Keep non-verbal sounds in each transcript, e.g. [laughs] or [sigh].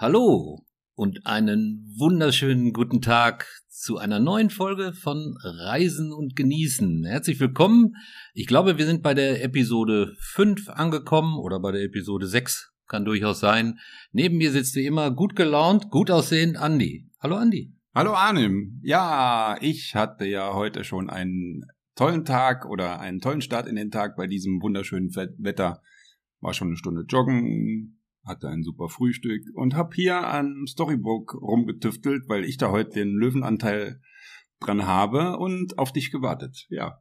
Hallo und einen wunderschönen guten Tag zu einer neuen Folge von Reisen und Genießen. Herzlich willkommen. Ich glaube, wir sind bei der Episode 5 angekommen oder bei der Episode 6, kann durchaus sein. Neben mir sitzt wie immer gut gelaunt, gut aussehend Andi. Hallo Andi. Hallo Arnim. Ja, ich hatte ja heute schon einen tollen Tag oder einen tollen Start in den Tag bei diesem wunderschönen Wetter. War schon eine Stunde joggen, hatte ein super Frühstück und hab hier an Storybook rumgetüftelt, weil ich da heute den Löwenanteil dran habe und auf dich gewartet. Ja.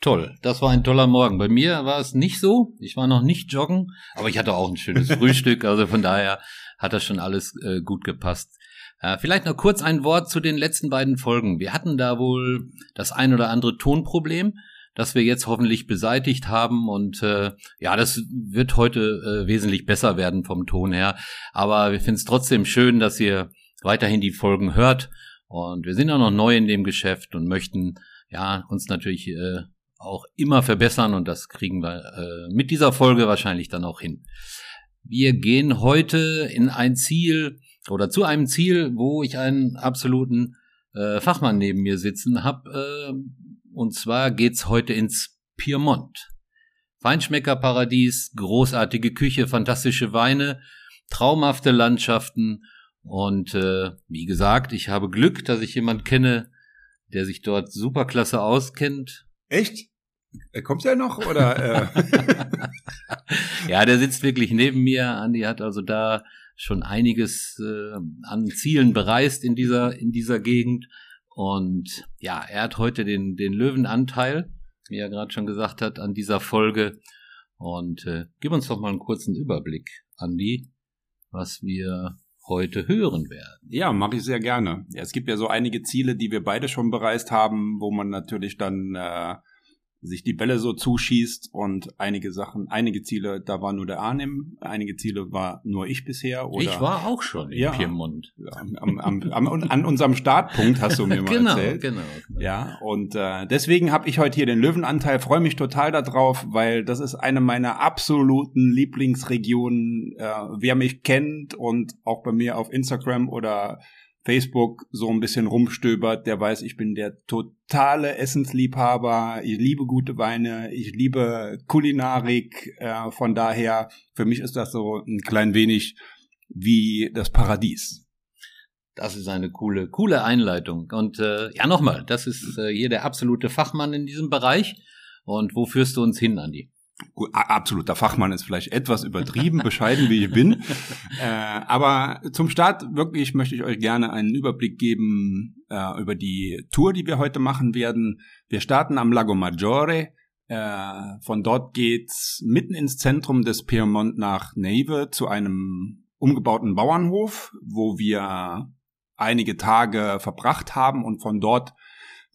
Toll, das war ein toller Morgen. Bei mir war es nicht so. Ich war noch nicht joggen, aber ich hatte auch ein schönes [laughs] Frühstück. Also von daher hat das schon alles äh, gut gepasst. Äh, vielleicht noch kurz ein Wort zu den letzten beiden Folgen. Wir hatten da wohl das ein oder andere Tonproblem das wir jetzt hoffentlich beseitigt haben. Und äh, ja, das wird heute äh, wesentlich besser werden vom Ton her. Aber wir finden es trotzdem schön, dass ihr weiterhin die Folgen hört. Und wir sind auch noch neu in dem Geschäft und möchten ja uns natürlich äh, auch immer verbessern und das kriegen wir äh, mit dieser Folge wahrscheinlich dann auch hin. Wir gehen heute in ein Ziel oder zu einem Ziel, wo ich einen absoluten äh, Fachmann neben mir sitzen habe, äh, und zwar geht's heute ins Piemont. Feinschmeckerparadies, großartige Küche, fantastische Weine, traumhafte Landschaften und äh, wie gesagt, ich habe Glück, dass ich jemand kenne, der sich dort superklasse auskennt. Echt? Er kommt ja noch oder? Äh? [laughs] ja, der sitzt wirklich neben mir. Andi hat also da schon einiges äh, an Zielen bereist in dieser in dieser Gegend und ja, er hat heute den, den Löwenanteil, wie er gerade schon gesagt hat, an dieser Folge. Und äh, gib uns doch mal einen kurzen Überblick, Andi, was wir heute hören werden. Ja, mache ich sehr gerne. Ja, es gibt ja so einige Ziele, die wir beide schon bereist haben, wo man natürlich dann äh, sich die Bälle so zuschießt und einige Sachen, einige Ziele, da war nur der Arnim, einige Ziele war nur ich bisher. Oder, ich war auch schon in ja, Piemont. Am, am, am, an unserem Startpunkt hast du mir mal [laughs] genau, erzählt. Genau, genau. Ja, und äh, deswegen habe ich heute hier den Löwenanteil, freue mich total darauf, weil das ist eine meiner absoluten Lieblingsregionen. Äh, wer mich kennt und auch bei mir auf Instagram oder Facebook so ein bisschen rumstöbert, der weiß, ich bin der totale Essensliebhaber. Ich liebe gute Weine, ich liebe Kulinarik. Äh, von daher, für mich ist das so ein klein wenig wie das Paradies. Das ist eine coole, coole Einleitung. Und äh, ja, nochmal, das ist äh, hier der absolute Fachmann in diesem Bereich. Und wo führst du uns hin, Andi? Absoluter Fachmann ist vielleicht etwas übertrieben, [laughs] bescheiden wie ich bin. Äh, aber zum Start wirklich möchte ich euch gerne einen Überblick geben äh, über die Tour, die wir heute machen werden. Wir starten am Lago Maggiore. Äh, von dort geht's mitten ins Zentrum des Piemont nach Neve zu einem umgebauten Bauernhof, wo wir einige Tage verbracht haben und von dort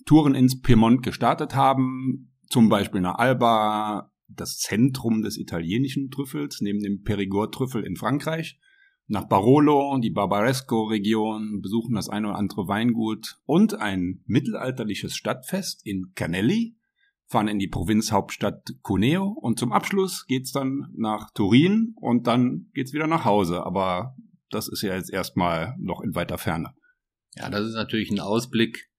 Touren ins Piemont gestartet haben, zum Beispiel nach Alba, das Zentrum des italienischen Trüffels, neben dem Perigord-Trüffel in Frankreich. Nach Barolo, die Barbaresco-Region, besuchen das eine oder andere Weingut und ein mittelalterliches Stadtfest in Canelli, fahren in die Provinzhauptstadt Cuneo und zum Abschluss geht's dann nach Turin und dann geht's wieder nach Hause. Aber das ist ja jetzt erstmal noch in weiter Ferne. Ja, das ist natürlich ein Ausblick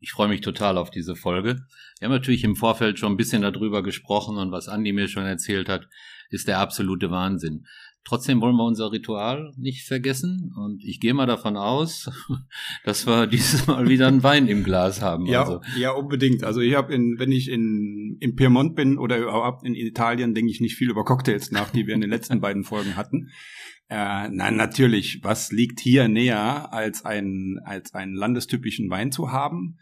ich freue mich total auf diese Folge. Wir haben natürlich im Vorfeld schon ein bisschen darüber gesprochen und was Andi mir schon erzählt hat, ist der absolute Wahnsinn. Trotzdem wollen wir unser Ritual nicht vergessen und ich gehe mal davon aus, [laughs] dass wir [laughs] dieses Mal wieder einen Wein im Glas haben. Ja, also. ja unbedingt. Also ich habe, wenn ich in, in Piemont bin oder überhaupt in Italien, denke ich nicht viel über Cocktails nach, die wir in den letzten beiden Folgen hatten. Äh, nein, natürlich. Was liegt hier näher, als einen, als einen landestypischen Wein zu haben?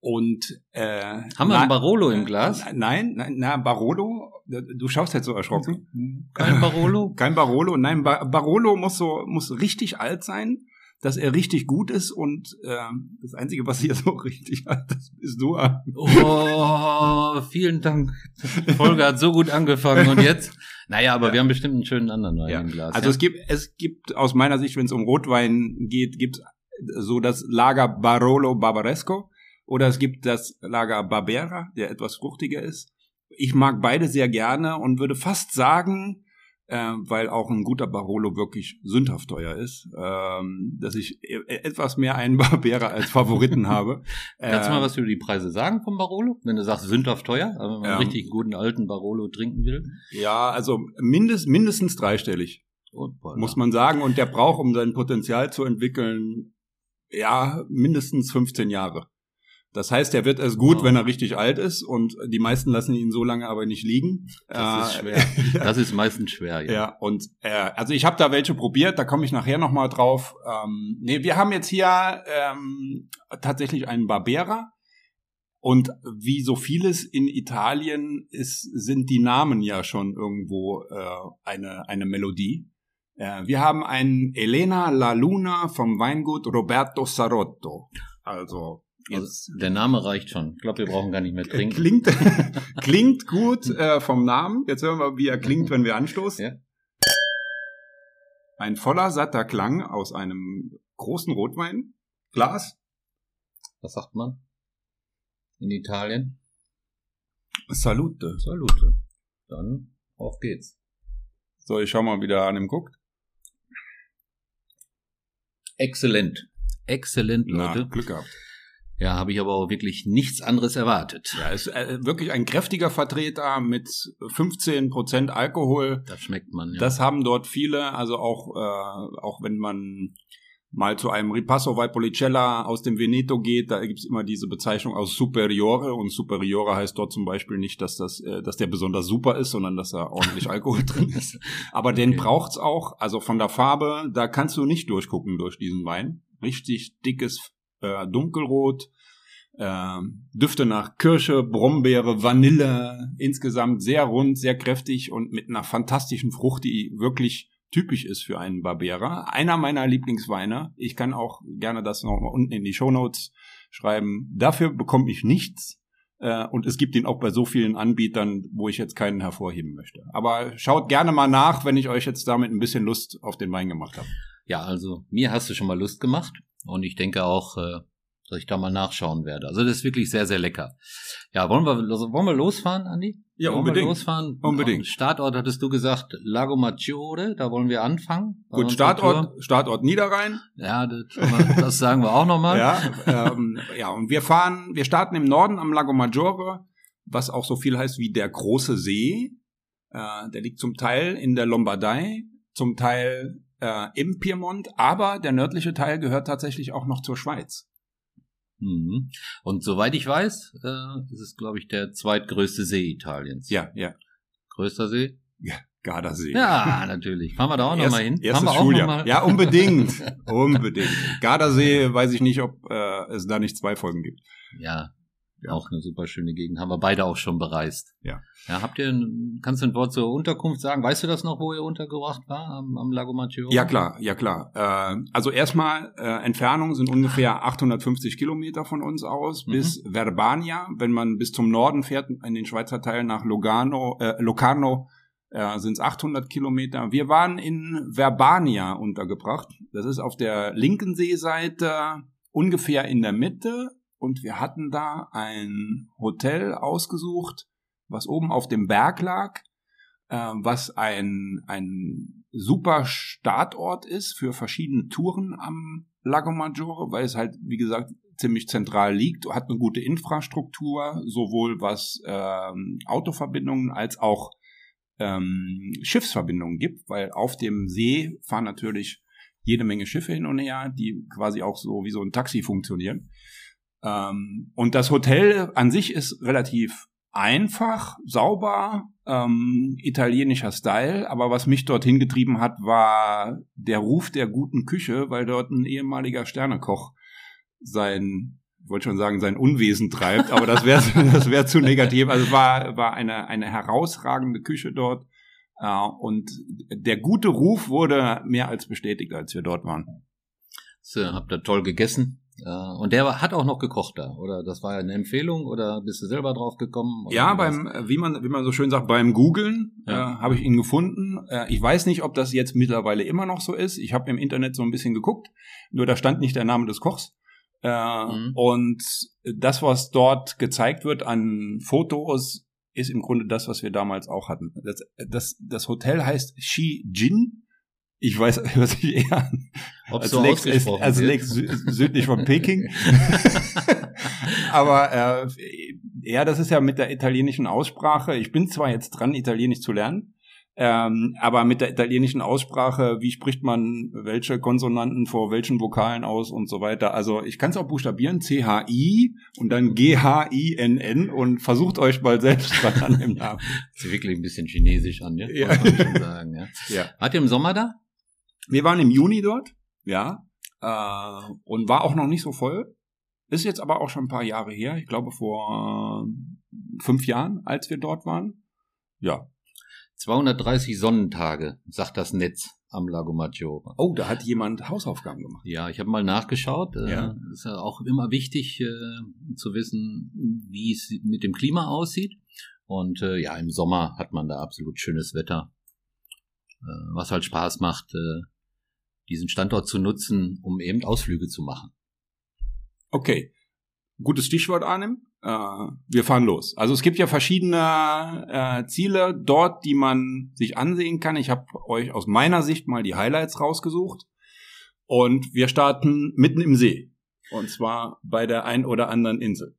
Und äh, haben wir einen Barolo im Glas? Nein, nein, na Barolo. Du schaust jetzt so erschrocken. Kein Barolo? [laughs] Kein Barolo. Nein, Barolo muss so muss richtig alt sein dass er richtig gut ist und äh, das Einzige, was hier [laughs] so richtig hat, das bist du. Oh, vielen Dank. Die Folge hat so gut angefangen und jetzt? [laughs] Naja, aber ja. wir haben bestimmt einen schönen anderen Wein ja. im Glas. Also ja? es gibt, es gibt aus meiner Sicht, wenn es um Rotwein geht, gibt so das Lager Barolo Barbaresco oder es gibt das Lager Barbera, der etwas fruchtiger ist. Ich mag beide sehr gerne und würde fast sagen, äh, weil auch ein guter Barolo wirklich sündhaft teuer ist, ähm, dass ich e etwas mehr einen [laughs] Barbera als Favoriten habe. Kannst du mal was über die Preise sagen vom Barolo? Wenn du sagst, sündhaft teuer, aber wenn man einen richtig guten alten Barolo trinken will. Ja, also mindest, mindestens dreistellig, muss man sagen. Und der braucht, um sein Potenzial zu entwickeln, ja, mindestens 15 Jahre. Das heißt, er wird erst gut, Wow. wenn er richtig alt ist und die meisten lassen ihn so lange aber nicht liegen. Das ist Äh, schwer. [laughs] Das ist meistens schwer, ja. Ja, und äh, also ich habe da welche probiert, da komme ich nachher nochmal drauf. Ähm, nee, wir haben jetzt hier ähm, tatsächlich einen Barbera. Und wie so vieles in Italien ist, sind die Namen ja schon irgendwo äh, eine, eine Melodie. Äh, wir haben einen Elena La Luna vom Weingut Roberto Sarotto. Also jetzt Also, der Name reicht schon. Ich glaube, wir brauchen gar nicht mehr trinken. klingt, [laughs] klingt gut äh, vom Namen. Jetzt hören wir, wie er klingt, wenn wir anstoßen. Ja. Ein voller, satter Klang aus einem großen Rotwein. Glas. Was sagt man? In Italien? Salute. Salute. Dann auf geht's. So, ich schau mal, wie der an ihm guckt. Exzellent. Exzellent, Na, Leute. Glück gehabt. Ja, habe ich aber auch wirklich nichts anderes erwartet. Ja, ist äh, wirklich ein kräftiger Vertreter mit 15% Alkohol. Das schmeckt man, ja. Das haben dort viele, also auch, äh, auch wenn man mal zu einem Ripasso Valpolicella aus dem Veneto geht, da gibt's immer diese Bezeichnung aus Superiore und Superiore heißt dort zum Beispiel nicht, dass das, äh, dass der besonders super ist, sondern dass da ordentlich [laughs] Alkohol drin ist. Aber den Okay. braucht's auch, also von der Farbe, da kannst du nicht durchgucken durch diesen Wein. Richtig dickes äh, Dunkelrot, äh, Düfte nach Kirsche, Brombeere, Vanille, insgesamt sehr rund, sehr kräftig und mit einer fantastischen Frucht, die wirklich typisch ist für einen Barbera. Einer meiner Lieblingsweine. Ich kann auch gerne das noch mal unten in die Shownotes schreiben. Dafür bekomme ich nichts. Äh, und es gibt ihn auch bei so vielen Anbietern, wo ich jetzt keinen hervorheben möchte. Aber schaut gerne mal nach, wenn ich euch jetzt damit ein bisschen Lust auf den Wein gemacht habe. Ja, also mir hast du schon mal Lust gemacht und ich denke auch, äh, dass ich da mal nachschauen werde. Also das ist wirklich sehr, sehr lecker. Ja, wollen wir, wollen wir losfahren, Andi? Ja, wollen unbedingt. Wir losfahren? Unbedingt. Startort hattest du gesagt, Lago Maggiore, da wollen wir anfangen. Gut, Startort. Startort Niederrhein. Ja, das, das sagen wir auch nochmal. [laughs] Ja, ähm, ja, und wir fahren, wir starten im Norden am Lago Maggiore, was auch so viel heißt wie der große See. Äh, der liegt zum Teil in der Lombardei, zum Teil äh, im Piemont, aber der nördliche Teil gehört tatsächlich auch noch zur Schweiz. Mhm. Und soweit ich weiß, äh, ist es, glaube ich, der zweitgrößte See Italiens. Ja, ja, Größter See? Gardasee. Ja, natürlich. Fahren wir da auch nochmal hin? Erstes Schuljahr. Ja, unbedingt. [laughs] unbedingt. Gardasee weiß ich nicht, ob äh, es da nicht zwei Folgen gibt. Ja, Ja. Auch eine super schöne Gegend. Haben wir beide auch schon bereist. Ja. Ja, habt ihr, kannst du ein Wort zur Unterkunft sagen? Weißt du das noch, wo ihr untergebracht war am, am Lago Maggiore? Ja, klar, ja, klar. Äh, also erstmal, äh, Entfernung sind ungefähr 850 Kilometer von uns aus Mhm. bis Verbania. Wenn man bis zum Norden fährt, in den Schweizer Teil nach Lugano, äh, Locarno, äh, sind es 800 Kilometer. Wir waren in Verbania untergebracht. Das ist auf der linken Seeseite, ungefähr in der Mitte. Und wir hatten da ein Hotel ausgesucht, was oben auf dem Berg lag äh, was ein, ein super Startort ist für verschiedene Touren am Lago Maggiore, weil es halt, wie gesagt, ziemlich zentral liegt, hat eine gute Infrastruktur, sowohl was ähm, Autoverbindungen als auch ähm, Schiffsverbindungen gibt, weil auf dem See fahren natürlich jede Menge Schiffe hin und her, die quasi auch so wie so ein Taxi funktionieren. Ähm, und das Hotel an sich ist relativ einfach, sauber, ähm, italienischer Style, aber was mich dorthin getrieben hat, war der Ruf der guten Küche, weil dort ein ehemaliger Sternekoch sein, wollte schon sagen, sein Unwesen treibt, aber das wäre [laughs] das wäre zu negativ. Also es war war eine eine herausragende Küche dort äh, und der gute Ruf wurde mehr als bestätigt, als wir dort waren. So, habt ihr toll gegessen. Und der hat auch noch gekocht da, oder? Das war eine Empfehlung oder bist du selber drauf gekommen? Ja, beim, äh, wie man, wie man so schön sagt, beim Googlen Ja. äh, habe ich ihn gefunden. Äh, ich weiß nicht, ob das jetzt mittlerweile immer noch so ist. Ich habe im Internet so ein bisschen geguckt, nur da stand nicht der Name des Kochs. Äh, Mhm. Und das, was dort gezeigt wird an Fotos, ist im Grunde das, was wir damals auch hatten. Das, das, das Hotel heißt Xi-Jin. Ich weiß, [laughs] hört sich eher an. Ob als so ausgesprochen als sü südlich von Peking. [laughs] Aber äh, ja, das ist ja mit der italienischen Aussprache. Ich bin zwar jetzt dran, Italienisch zu lernen, ähm, aber mit der italienischen Aussprache, wie spricht man welche Konsonanten vor welchen Vokalen aus und so weiter. Also ich kann es auch buchstabieren, C-H-I und dann G-H-I-N-N und versucht euch mal selbst dran an dem Namen. [laughs] Sieht wirklich ein bisschen chinesisch an, ja? Ja. Sagen, ja. Ja. Wart ihr im Sommer da? Wir waren im Juni dort, ja, äh, und war auch noch nicht so voll. Ist jetzt aber auch schon ein paar Jahre her. Ich glaube vor äh, fünf Jahren, als wir dort waren. Ja. 230 Sonnentage, sagt das Netz am Lago Maggiore. Oh, da hat jemand Hausaufgaben gemacht. Ja, ich habe mal nachgeschaut. Äh, Ja. Ist ja auch immer wichtig äh, zu wissen, wie es mit dem Klima aussieht. Und äh, ja, im Sommer hat man da absolut schönes Wetter, äh, was halt Spaß macht, äh, diesen Standort zu nutzen, um eben Ausflüge zu machen. Okay. Gutes Stichwort, Arnim. Äh, wir fahren los. Also es gibt ja verschiedene äh, Ziele dort, die man sich ansehen kann. Ich habe euch aus meiner Sicht mal die Highlights rausgesucht. Und wir starten mitten im See. Und zwar bei der ein oder anderen Insel.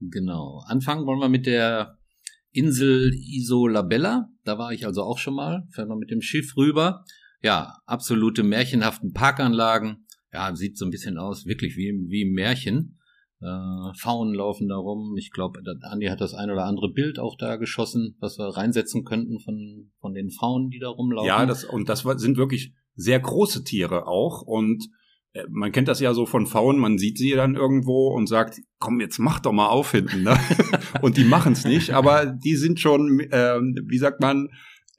Genau. Anfangen wollen wir mit der Insel Isola Bella. Da war ich also auch schon mal. Fährt man mit dem Schiff rüber. Ja, absolute märchenhaften Parkanlagen. Ja, sieht so ein bisschen aus, wirklich wie, wie im Märchen. Äh, Faunen laufen da rum. Ich glaube, Andi hat das ein oder andere Bild auch da geschossen, was wir reinsetzen könnten von, von den Faunen, die da rumlaufen. Ja, das, und das sind wirklich sehr große Tiere auch. Und äh, man kennt das ja so von Faunen, man sieht sie dann irgendwo und sagt, komm, jetzt mach doch mal auf hinten. Ne? [laughs] und die machen es nicht, aber die sind schon, ähm, wie sagt man,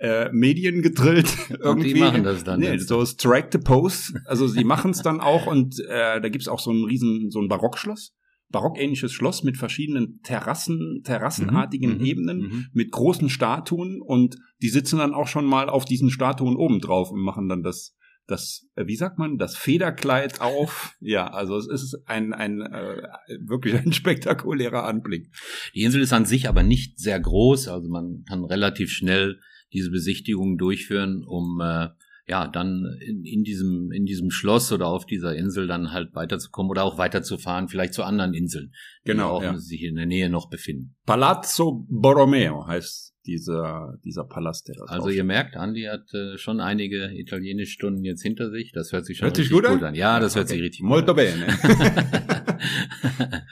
äh, Medien gedrillt. [laughs] [laughs] Und irgendwie. die machen das dann. Nee, jetzt. so Strike the Pose. Also sie machen es dann auch und äh, da gibt's auch so ein riesen, so ein Barockschloss. Barockähnliches Schloss mit verschiedenen Terrassen, terrassenartigen Mhm, Ebenen mhm. mit großen Statuen und die sitzen dann auch schon mal auf diesen Statuen oben drauf und machen dann das, das, äh, wie sagt man, das Federkleid auf. Ja, also es ist ein, ein äh, wirklich ein spektakulärer Anblick. Die Insel ist an sich aber nicht sehr groß, also man kann relativ schnell diese Besichtigung durchführen, um äh, ja dann in, in diesem in diesem Schloss oder auf dieser Insel dann halt weiterzukommen oder auch weiterzufahren, vielleicht zu anderen Inseln, die Genau, auch ja. sich in der Nähe noch befinden. Palazzo Borromeo heißt dieser, dieser Palast, der da Also ihr merkt, Andi hat äh, schon einige italienische Stunden jetzt hinter sich. Das hört sich schon Hört sich richtig gut an? Ja, das hört Okay. sich richtig Molto gut bene. [laughs]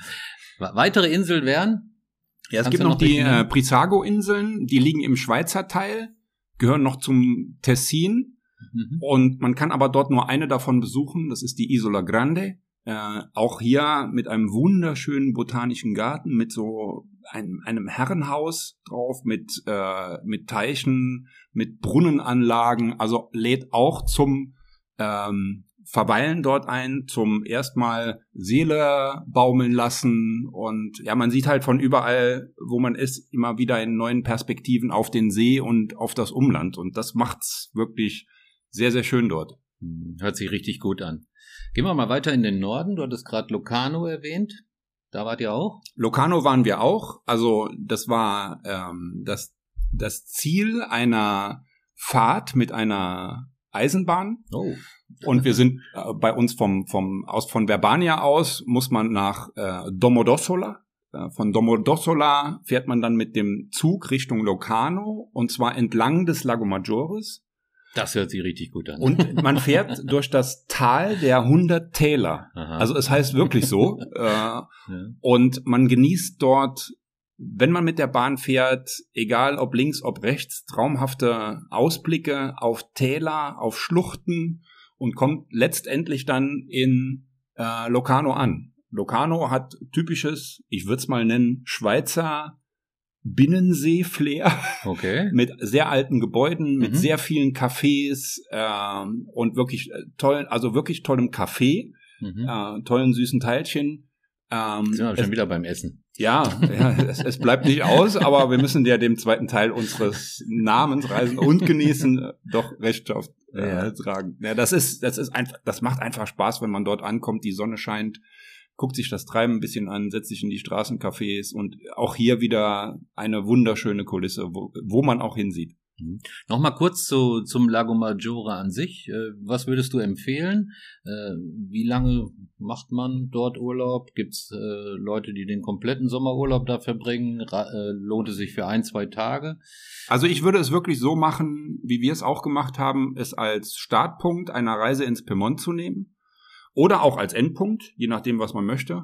an. Weitere Inseln wären Ja, es Kannst gibt noch noch die äh, Prisago-Inseln, die liegen im Schweizer Teil, gehören noch zum Tessin mhm. und man kann aber dort nur eine davon besuchen, das ist die Isola Grande. Äh, auch hier mit einem wunderschönen botanischen Garten, mit so einem, einem Herrenhaus drauf, mit, äh, mit Teichen, mit Brunnenanlagen, also lädt auch zum ähm, Verweilen dort ein, zum erstmal Seele baumeln lassen und ja, man sieht halt von überall, wo man ist, immer wieder in neuen Perspektiven auf den See und auf das Umland und das macht's wirklich sehr, sehr schön dort. Hm, Hört sich richtig gut an. Gehen wir mal weiter in den Norden. Du hattest gerade Locarno erwähnt. Da wart ihr auch? Locarno waren wir auch, also das war ähm, das, das Ziel einer Fahrt mit einer Eisenbahn Oh. Und wir sind äh, bei uns vom, vom, aus, von Verbania aus muss man nach äh, Domodossola. Äh, von Domodossola fährt man dann mit dem Zug Richtung Locarno und zwar entlang des Lago Maggiores. Das hört sich richtig gut an. Und [laughs] man fährt durch das Tal der 100 Täler. Aha. Also es heißt wirklich so. äh, ja. und man genießt dort, wenn man mit der Bahn fährt, egal ob links, ob rechts, traumhafte Ausblicke auf Täler, auf Schluchten und kommt letztendlich dann in äh, Locarno an. Locarno hat typisches, ich würde es mal nennen, Schweizer Binnensee-Flair Okay. [laughs] mit sehr alten Gebäuden, mit Mhm. sehr vielen Cafés ähm, und wirklich äh, tollen, also wirklich tollem Kaffee, Mhm. äh, tollen süßen Teilchen. Ähm, Sind wir schon wieder beim Essen. Ja, ja es, es bleibt nicht aus, aber wir müssen ja dem zweiten Teil unseres Namens Reisen und Genießen doch Rechenschaft äh, Ja. tragen. Ja, das ist, das ist einfach, das macht einfach Spaß, wenn man dort ankommt, die Sonne scheint, guckt sich das Treiben ein bisschen an, setzt sich in die Straßencafés und auch hier wieder eine wunderschöne Kulisse, wo, wo man auch hinsieht. Mhm. Nochmal kurz zu, zum Lago Maggiore an sich. Äh, was würdest du empfehlen? Äh, wie lange macht man dort Urlaub? Gibt es äh, Leute, die den kompletten Sommerurlaub da verbringen? Lohnt es sich für ein, zwei Tage? Also ich würde es wirklich so machen, wie wir es auch gemacht haben, es als Startpunkt einer Reise ins Piemont zu nehmen oder auch als Endpunkt, je nachdem, was man möchte.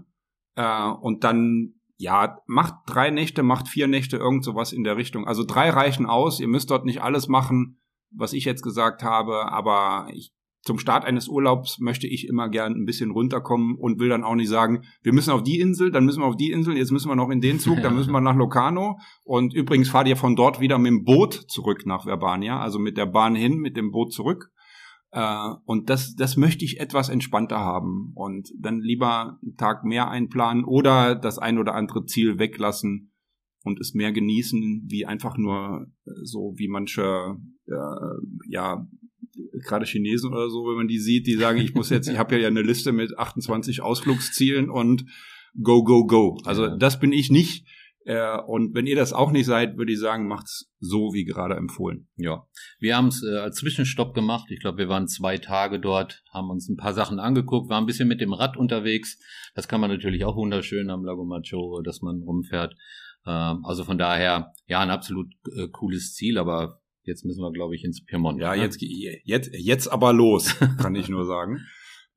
Und dann, ja, macht drei Nächte, macht vier Nächte, irgend sowas in der Richtung. Also drei reichen aus. Ihr müsst dort nicht alles machen, was ich jetzt gesagt habe, aber ich, zum Start eines Urlaubs möchte ich immer gern ein bisschen runterkommen und will dann auch nicht sagen, wir müssen auf die Insel, dann müssen wir auf die Insel, jetzt müssen wir noch in den Zug, dann müssen wir nach Locarno. Und übrigens fahrt ihr von dort wieder mit dem Boot zurück nach Verbania, also mit der Bahn hin, mit dem Boot zurück. Äh, und das, das möchte ich etwas entspannter haben und dann lieber einen Tag mehr einplanen oder das ein oder andere Ziel weglassen und es mehr genießen, wie einfach nur äh, so wie manche, äh, ja, gerade Chinesen oder so, wenn man die sieht, die sagen, ich muss jetzt, ich habe ja eine Liste mit 28 Ausflugszielen und go, go, go. Also das bin ich nicht. Äh, und wenn ihr das auch nicht seid, würde ich sagen, macht's so wie gerade empfohlen. Ja, wir haben es äh, als Zwischenstopp gemacht. Ich glaube, wir waren zwei Tage dort, haben uns ein paar Sachen angeguckt, waren ein bisschen mit dem Rad unterwegs. Das kann man natürlich auch wunderschön am Lago Maggiore, dass man rumfährt. Ähm, also von daher, ja, ein absolut äh, cooles Ziel, aber jetzt müssen wir, glaube ich, ins Piemont. Ja, ne? jetzt, jetzt, jetzt aber los, [laughs] kann ich nur sagen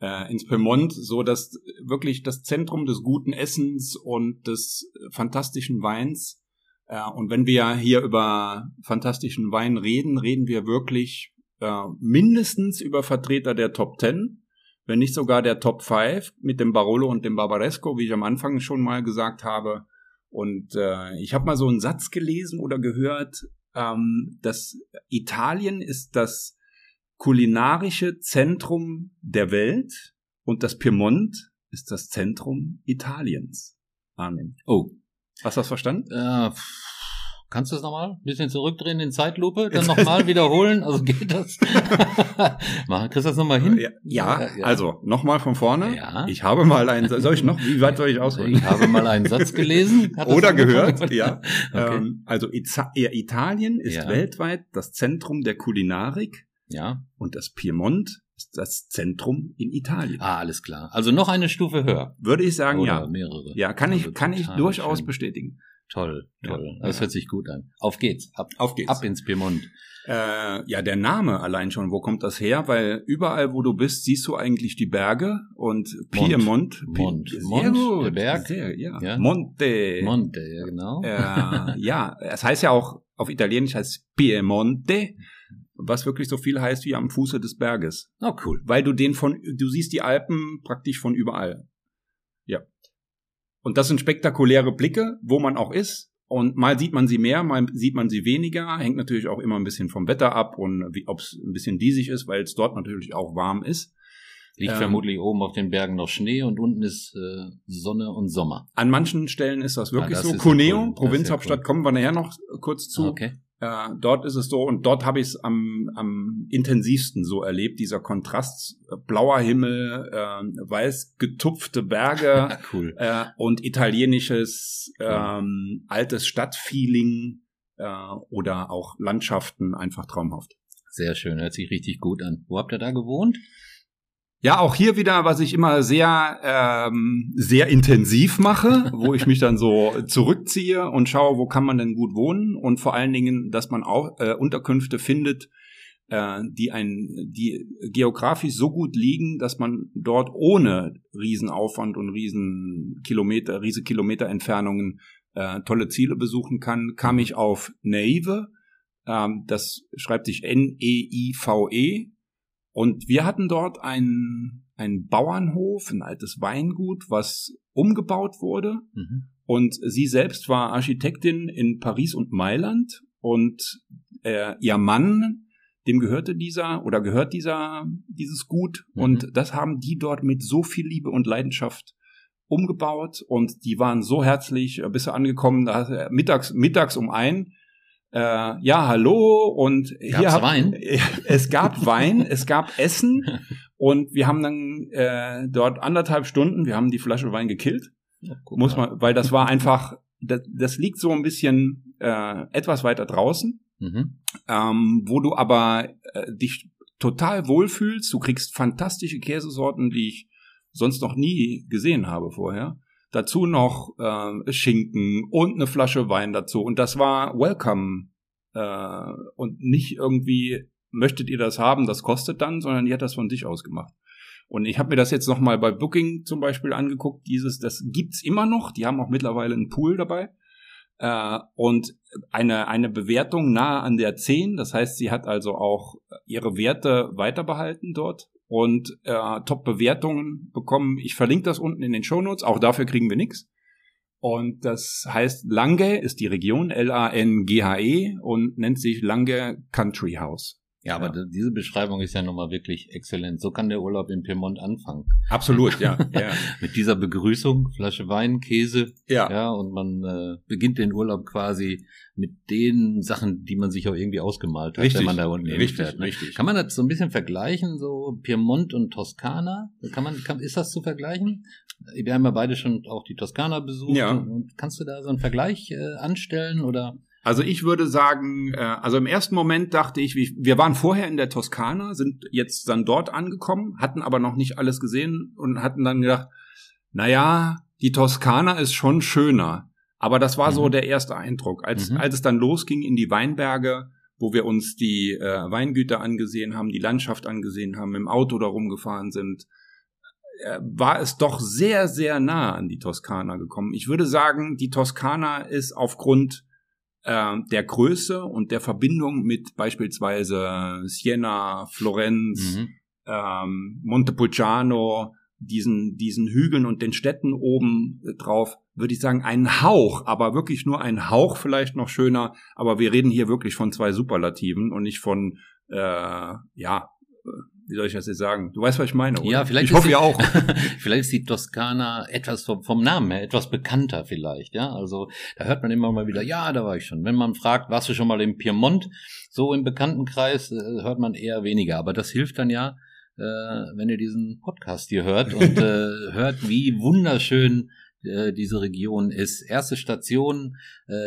äh, ins Piemont, so dass wirklich das Zentrum des guten Essens und des fantastischen Weins. Äh, und wenn wir hier über fantastischen Wein reden, reden wir wirklich äh, mindestens über Vertreter der Top Ten, wenn nicht sogar der Top Five mit dem Barolo und dem Barbaresco, wie ich am Anfang schon mal gesagt habe. Und äh, ich habe mal so einen Satz gelesen oder gehört, ähm, dass Italien ist das kulinarische Zentrum der Welt und das Piemont ist das Zentrum Italiens. Amen. Oh. Hast du das verstanden? Äh, kannst du es nochmal ein bisschen zurückdrehen in Zeitlupe, dann [laughs] nochmal wiederholen? Also geht das? [laughs] Mach, kriegst du das nochmal hin? Ja, ja, ja. also nochmal von vorne. Ja. Ich habe mal einen, soll ich noch, wie weit soll ich ausholen? Ich habe mal einen Satz gelesen. Oder gehört, ja. [laughs] Okay. Ähm, also Italien ist weltweit das Zentrum der Kulinarik ja. Und das Piemont ist das Zentrum in Italien. Ah, alles klar. Also noch eine Stufe höher. Würde ich sagen, Oder ja. mehrere. Ja, kann also ich, kann ich durchaus schön. bestätigen. Toll, toll. Ja, das ja. hört sich gut an. Auf geht's. Ab, Auf geht's. Ab ins Piemont. Äh, ja, der Name allein schon, wo kommt das her? Weil überall, wo du bist, siehst du eigentlich die Berge und Piemont. Mont. Sehr Mont, gut. der Berg. Sehr, ja. ja. Monte. Monte, ja genau. Äh, ja, es heißt ja auch, auf Italienisch heißt Piemonte was wirklich so viel heißt wie am Fuße des Berges. Oh, cool. Weil du den von, du siehst die Alpen praktisch von überall. Ja. Und das sind spektakuläre Blicke, wo man auch ist. Und mal sieht man sie mehr, mal sieht man sie weniger. Hängt natürlich auch immer ein bisschen vom Wetter ab und ob es ein bisschen diesig ist, weil es dort natürlich auch warm ist. Liegt ähm, vermutlich oben auf den Bergen noch Schnee und unten ist äh, Sonne und Sommer. An manchen Stellen ist das wirklich ja, das so. Cuneo, cool. Provinzhauptstadt, cool. kommen wir nachher noch kurz zu. Okay. Äh, dort ist es so, und dort habe ich es am, am intensivsten so erlebt, dieser Kontrast, äh, blauer Himmel, äh, weiß getupfte Berge [laughs] cool. äh, und italienisches ähm, altes Stadtfeeling äh, oder auch Landschaften einfach traumhaft. Sehr schön, hört sich richtig gut an. Wo habt ihr da gewohnt? Ja, auch hier wieder, was ich immer sehr, ähm, sehr intensiv mache, wo ich mich dann so zurückziehe und schaue, wo kann man denn gut wohnen und vor allen Dingen, dass man auch äh, Unterkünfte findet, äh, die ein, die geografisch so gut liegen, dass man dort ohne Riesenaufwand und Riesenkilometer, riese Kilometerentfernungen äh, tolle Ziele besuchen kann, kam ich auf Neive. Ähm, das schreibt sich N-E-I-V-E. -E, und wir hatten dort einen, einen Bauernhof, ein altes Weingut, was umgebaut wurde. Mhm. Und sie selbst war Architektin in Paris und Mailand. Und äh, ihr Mann, dem gehörte dieser oder gehört dieser dieses Gut. Mhm. Und das haben die dort mit so viel Liebe und Leidenschaft umgebaut. Und die waren so herzlich, äh, bis sie angekommen, da, mittags, mittags um ein Äh, ja, hallo und Gab's hier hab- Wein? [laughs] Es gab Wein, es gab Essen und wir haben dann äh, dort anderthalb Stunden, wir haben die Flasche Wein gekillt, Guck muss man, weil das war einfach, das, das liegt so ein bisschen äh, etwas weiter draußen, Mhm. ähm, wo du aber äh, dich total wohlfühlst. Du kriegst fantastische Käsesorten, die ich sonst noch nie gesehen habe vorher. Dazu noch äh, Schinken und eine Flasche Wein dazu. Und das war welcome äh, und nicht irgendwie möchtet ihr das haben, das kostet dann, sondern die hat das von sich aus gemacht. Und ich habe mir das jetzt noch mal bei Booking zum Beispiel angeguckt. Dieses, das gibt's immer noch. Die haben auch mittlerweile einen Pool dabei äh, und eine eine Bewertung nahe an der 10. Das heißt, sie hat also auch ihre Werte weiterbehalten dort und äh, Top-Bewertungen bekommen. Ich verlinke das unten in den Shownotes. Auch dafür kriegen wir nichts. Und das heißt, Lange ist die Region, L-A-N-G-H-E und nennt sich Lange Country House. Ja, aber Ja. diese Beschreibung ist ja nochmal wirklich exzellent. So kann der Urlaub in Piemont anfangen. Absolut, ja. [laughs] ja. Mit dieser Begrüßung, Flasche Wein, Käse, ja. ja, und man äh, beginnt den Urlaub quasi mit den Sachen, die man sich auch irgendwie ausgemalt hat, Richtig, wenn man da unten richtig, hinfährt. Ne? richtig. Kann man das so ein bisschen vergleichen, so Piemont und Toskana? Kann man, kann, ist das zu vergleichen? Wir haben ja beide schon auch die Toskana besucht. Ja. Und kannst du da so einen Vergleich äh, anstellen oder? Also ich würde sagen, äh, also im ersten Moment dachte ich, wir waren vorher in der Toskana, sind jetzt dann dort angekommen, hatten aber noch nicht alles gesehen und hatten dann gedacht, naja, die Toskana ist schon schöner. Aber das war so Mhm. der erste Eindruck. Als, Mhm. als es dann losging in die Weinberge, wo wir uns die äh, Weingüter angesehen haben, die Landschaft angesehen haben, im Auto da rumgefahren sind, äh, war es doch sehr, sehr nah an die Toskana gekommen. Ich würde sagen, die Toskana ist aufgrund äh, der Größe und der Verbindung mit beispielsweise Siena, Florenz, Mhm. ähm, Montepulciano, diesen, diesen Hügeln und den Städten oben drauf, würde ich sagen, ein Hauch, aber wirklich nur ein Hauch vielleicht noch schöner. Aber wir reden hier wirklich von zwei Superlativen und nicht von, äh, ja, wie soll ich das jetzt sagen? Du weißt, was ich meine, oder? Ja, vielleicht Ich hoffe die- ja auch. [laughs] vielleicht ist die Toskana etwas vom, vom Namen her etwas bekannter vielleicht, ja. Also da hört man immer mal wieder, ja, da war ich schon. Wenn man fragt, warst du schon mal im Piemont, so im Bekanntenkreis, äh, hört man eher weniger. Aber das hilft dann ja, äh, wenn ihr diesen Podcast hier hört und äh, [laughs] hört, wie wunderschön äh, diese Region ist. Erste Station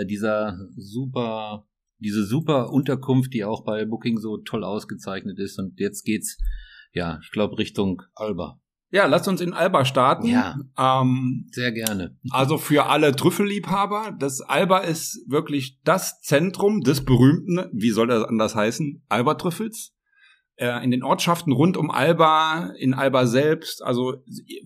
dieser super diese super Unterkunft, die auch bei Booking so toll ausgezeichnet ist. Und jetzt geht's, ja, ich glaube, Richtung Alba. Ja, lasst uns in Alba starten. Ja. Ähm, Sehr gerne. Also für alle Trüffelliebhaber, das Alba ist wirklich das Zentrum des berühmten, wie soll das anders heißen, Alba-Trüffels. Äh, In den Ortschaften rund um Alba, in Alba selbst, also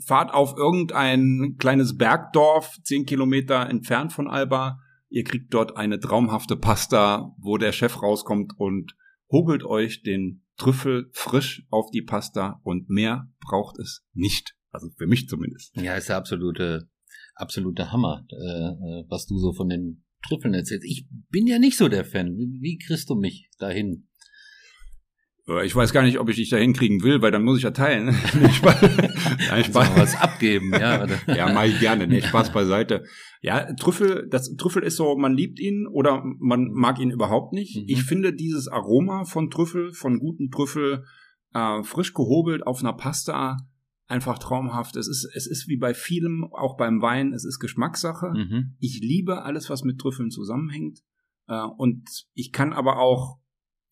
fahrt auf irgendein kleines Bergdorf, zehn Kilometer entfernt von Alba. Ihr kriegt dort eine traumhafte Pasta, wo der Chef rauskommt und hobelt euch den Trüffel frisch auf die Pasta und mehr braucht es nicht. Also für mich zumindest. Ja, ist der absolute, absolute Hammer, äh, äh, was du so von den Trüffeln erzählst. Ich bin ja nicht so der Fan. Wie, wie kriegst du mich dahin? Äh, Ich weiß gar nicht, ob ich dich da hinkriegen will, weil dann muss ich ja teilen. [laughs] Spaß. [laughs] Nein, Spaß. was abgeben, ja? Ja, mach ich gerne. Nee, Spaß [laughs] beiseite. Ja, Trüffel, das Trüffel ist so, man liebt ihn oder man mag ihn überhaupt nicht. Mhm. Ich finde dieses Aroma von Trüffel, von guten Trüffel, äh, frisch gehobelt auf einer Pasta, einfach traumhaft. Es ist, es ist wie bei vielem, auch beim Wein, es ist Geschmackssache. Mhm. Ich liebe alles, was mit Trüffeln zusammenhängt. Äh, und ich kann aber auch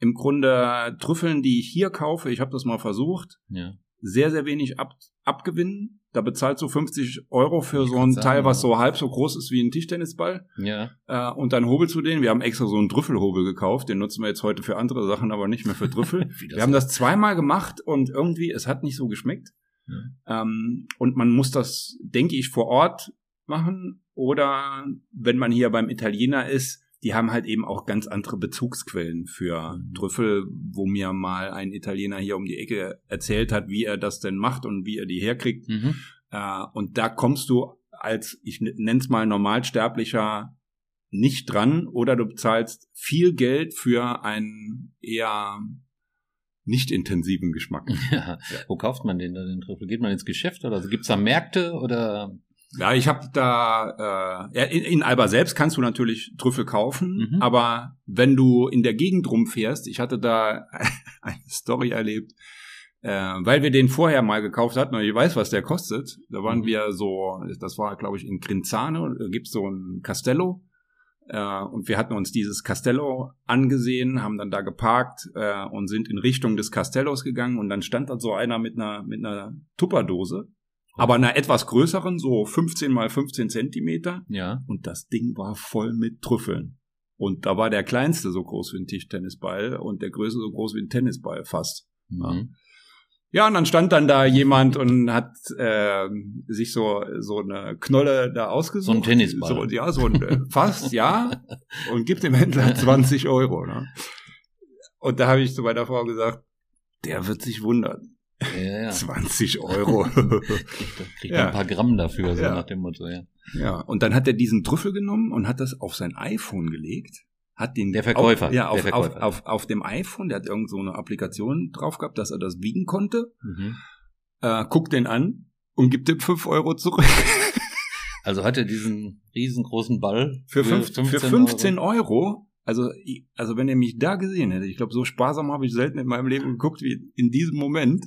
im Grunde Trüffeln, die ich hier kaufe, ich habe das mal versucht, Ja. sehr, sehr wenig ab, abgewinnen. Da bezahlst du 50 Euro für Ich so ein sagen, Teil, was ja. so halb so groß ist wie ein Tischtennisball. Ja. Äh, und dann hobelst du den. Wir haben extra so einen Trüffelhobel gekauft. Den nutzen wir jetzt heute für andere Sachen, aber nicht mehr für Trüffel. [laughs] Wir haben das zweimal gemacht und irgendwie, es hat nicht so geschmeckt. Ähm, und man muss das, denke ich, vor Ort machen. Oder wenn man hier beim Italiener ist, die haben halt eben auch ganz andere Bezugsquellen für Mhm. Trüffel, wo mir mal ein Italiener hier um die Ecke erzählt hat, wie er das denn macht und wie er die herkriegt. Mhm. Äh, und da kommst du als, ich nenne es mal Normalsterblicher, nicht dran oder du bezahlst viel Geld für einen eher nicht intensiven Geschmack. [laughs] Ja. Wo kauft man den, den Trüffel? Geht man ins Geschäft oder also gibt's da Märkte oder? Ja, ich habe da äh, in, in Alba selbst kannst du natürlich Trüffel kaufen, Mhm. aber wenn du in der Gegend rumfährst, ich hatte da [laughs] eine Story erlebt, äh, weil wir den vorher mal gekauft hatten und ich weiß, was der kostet. Da waren Mhm. wir so, das war glaube ich in Grinzane, gibt's so ein Castello äh, und wir hatten uns dieses Castello angesehen, haben dann da geparkt äh, und sind in Richtung des Castellos gegangen und dann stand da so einer mit einer mit einer Tupperdose, aber einer etwas größeren, so 15 mal 15 Zentimeter Ja. und das Ding war voll mit Trüffeln. Und da war der kleinste so groß wie ein Tischtennisball und der größte so groß wie ein Tennisball fast. Mhm. Ja, und dann stand dann da jemand und hat äh, sich so so eine Knolle da ausgesucht. So ein Tennisball. So, ja, so ein äh, fast, ja. [laughs] Und gibt dem Händler 20 Euro. Ne? Und da habe ich zu meiner Frau gesagt, der wird sich wundern. Ja, ja. 20 Euro. [laughs] Kriegt, kriegt Ja. ein paar Gramm dafür, so Ja. nach dem Motto, ja. ja, und dann hat er diesen Trüffel genommen und hat das auf sein iPhone gelegt. Hat den Der Verkäufer, Auf, ja, auf, Verkäufer. Auf, auf, auf dem iPhone, der hat irgend so eine Applikation drauf gehabt, dass er das wiegen konnte. Mhm. Äh, guckt den an und gibt ihm 5 Euro zurück. Also hat er diesen riesengroßen Ball Für, für 15 15 Euro. Also, also wenn er mich da gesehen hätte, ich glaube, so sparsam habe ich selten in meinem Leben geguckt wie in diesem Moment.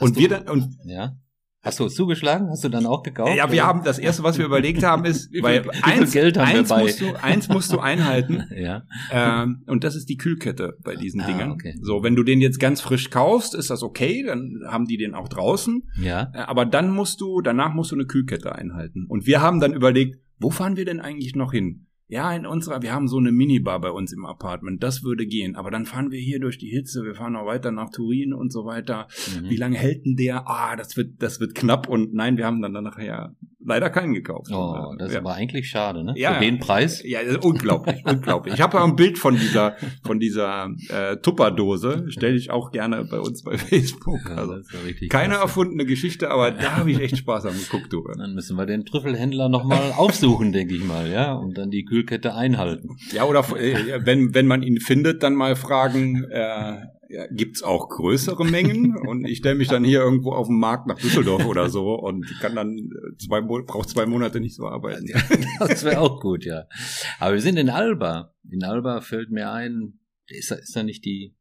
Und du- wir dann, und Ja. Hast du es zugeschlagen? Hast du dann auch gekauft? ja, wir oder? haben das erste, was wir überlegt haben, ist, [laughs] viel- weil eins, Geld haben wir eins musst du, eins musst du einhalten. [laughs] Ja. Ähm, und das ist die Kühlkette bei diesen Ah, Dingern. okay. So, wenn du den jetzt ganz frisch kaufst, ist das okay, dann haben die den auch draußen. Ja. Äh, Aber dann musst du, danach musst du eine Kühlkette einhalten. Und wir haben dann überlegt, wo fahren wir denn eigentlich noch hin? Ja, in unserer, wir haben so eine Minibar bei uns im Apartment, das würde gehen. Aber dann fahren wir hier durch die Hitze, wir fahren noch weiter nach Turin und so weiter. Mhm. Wie lange hält denn der? Ah, das wird, das wird knapp. Und nein, wir haben dann nachher leider keinen gekauft. Oh, das ist ja. aber eigentlich schade, ne? Ja, Für den Preis. Ja, unglaublich, unglaublich. Ich habe ja ein Bild von dieser, von dieser äh, Tupperdose. Stelle ich auch gerne bei uns bei Facebook. Also ja richtig keine klasse. erfundene Geschichte, aber da habe ich echt Spaß am geguckt, du. Dann müssen wir den Trüffelhändler nochmal aufsuchen, denke ich mal, ja, und dann die Kühlkette einhalten. Ja, oder äh, wenn, wenn man ihn findet, dann mal fragen, äh, ja, gibt's auch größere Mengen? Und ich stelle mich dann hier irgendwo auf dem Markt nach Düsseldorf oder so und kann dann äh, zwei, braucht zwei Monate nicht so arbeiten. Das wäre auch gut, ja. Aber wir sind in Alba. In Alba fällt mir ein, ist da, ist da nicht die,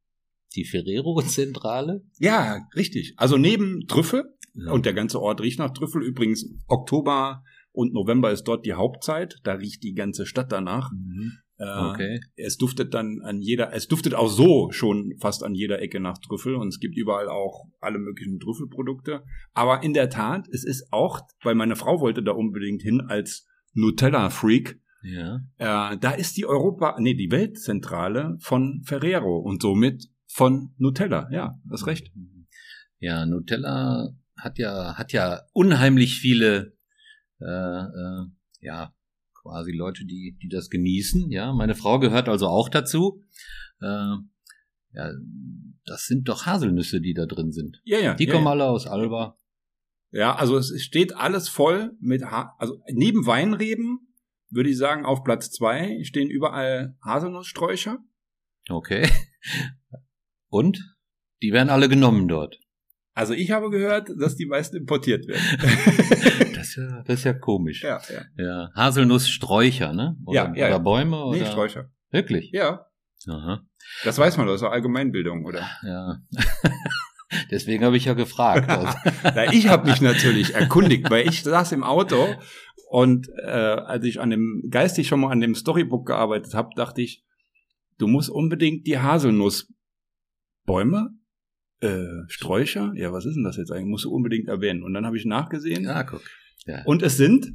die Ferrero-Zentrale? Ja, richtig. Also neben Trüffel Ja. und der ganze Ort riecht nach Trüffel. Übrigens, Oktober und November ist dort die Hauptzeit. Da riecht die ganze Stadt danach. Mhm. Äh, Okay. Es duftet dann an jeder, es duftet auch so schon fast an jeder Ecke nach Trüffel und es gibt überall auch alle möglichen Trüffelprodukte. Aber in der Tat, es ist auch, weil meine Frau wollte da unbedingt hin als Nutella-Freak, Ja. äh, da ist die Europa, nee, die Weltzentrale von Ferrero und somit von Nutella. Ja, hast recht. Ja, Nutella hat ja, hat ja unheimlich viele, äh, äh, ja, quasi Leute, die, die das genießen. Ja, meine Frau gehört also auch dazu. Äh, ja, das sind doch Haselnüsse, die da drin sind. Ja, ja. Die ja, kommen ja. alle aus Alba. Ja, also es steht alles voll mit, ha also neben Weinreben würde ich sagen, auf Platz zwei stehen überall Haselnusssträucher. Okay. [laughs] Und? Die werden alle genommen dort. Also ich habe gehört, dass die meisten importiert werden. [laughs] Das ist ja, das ist ja komisch. ja, ja. Ja, Haselnusssträucher, ne? Oder, Ja, ja, oder ja. Bäume? Oder? Nee, Sträucher. Wirklich? Ja, Aha. das weiß man, das ist doch Allgemeinbildung, oder? Ja. [laughs] Deswegen habe ich ja gefragt. Also, [laughs] Na, ich habe mich natürlich erkundigt, weil ich saß im Auto und äh, als ich an dem geistig schon mal an dem Storybook gearbeitet habe, dachte ich, du musst unbedingt die Haselnussbäume, äh, Sträucher, ja, was ist denn das jetzt eigentlich? Musst du unbedingt erwähnen. Und dann habe ich nachgesehen ja, guck. Ja. und es sind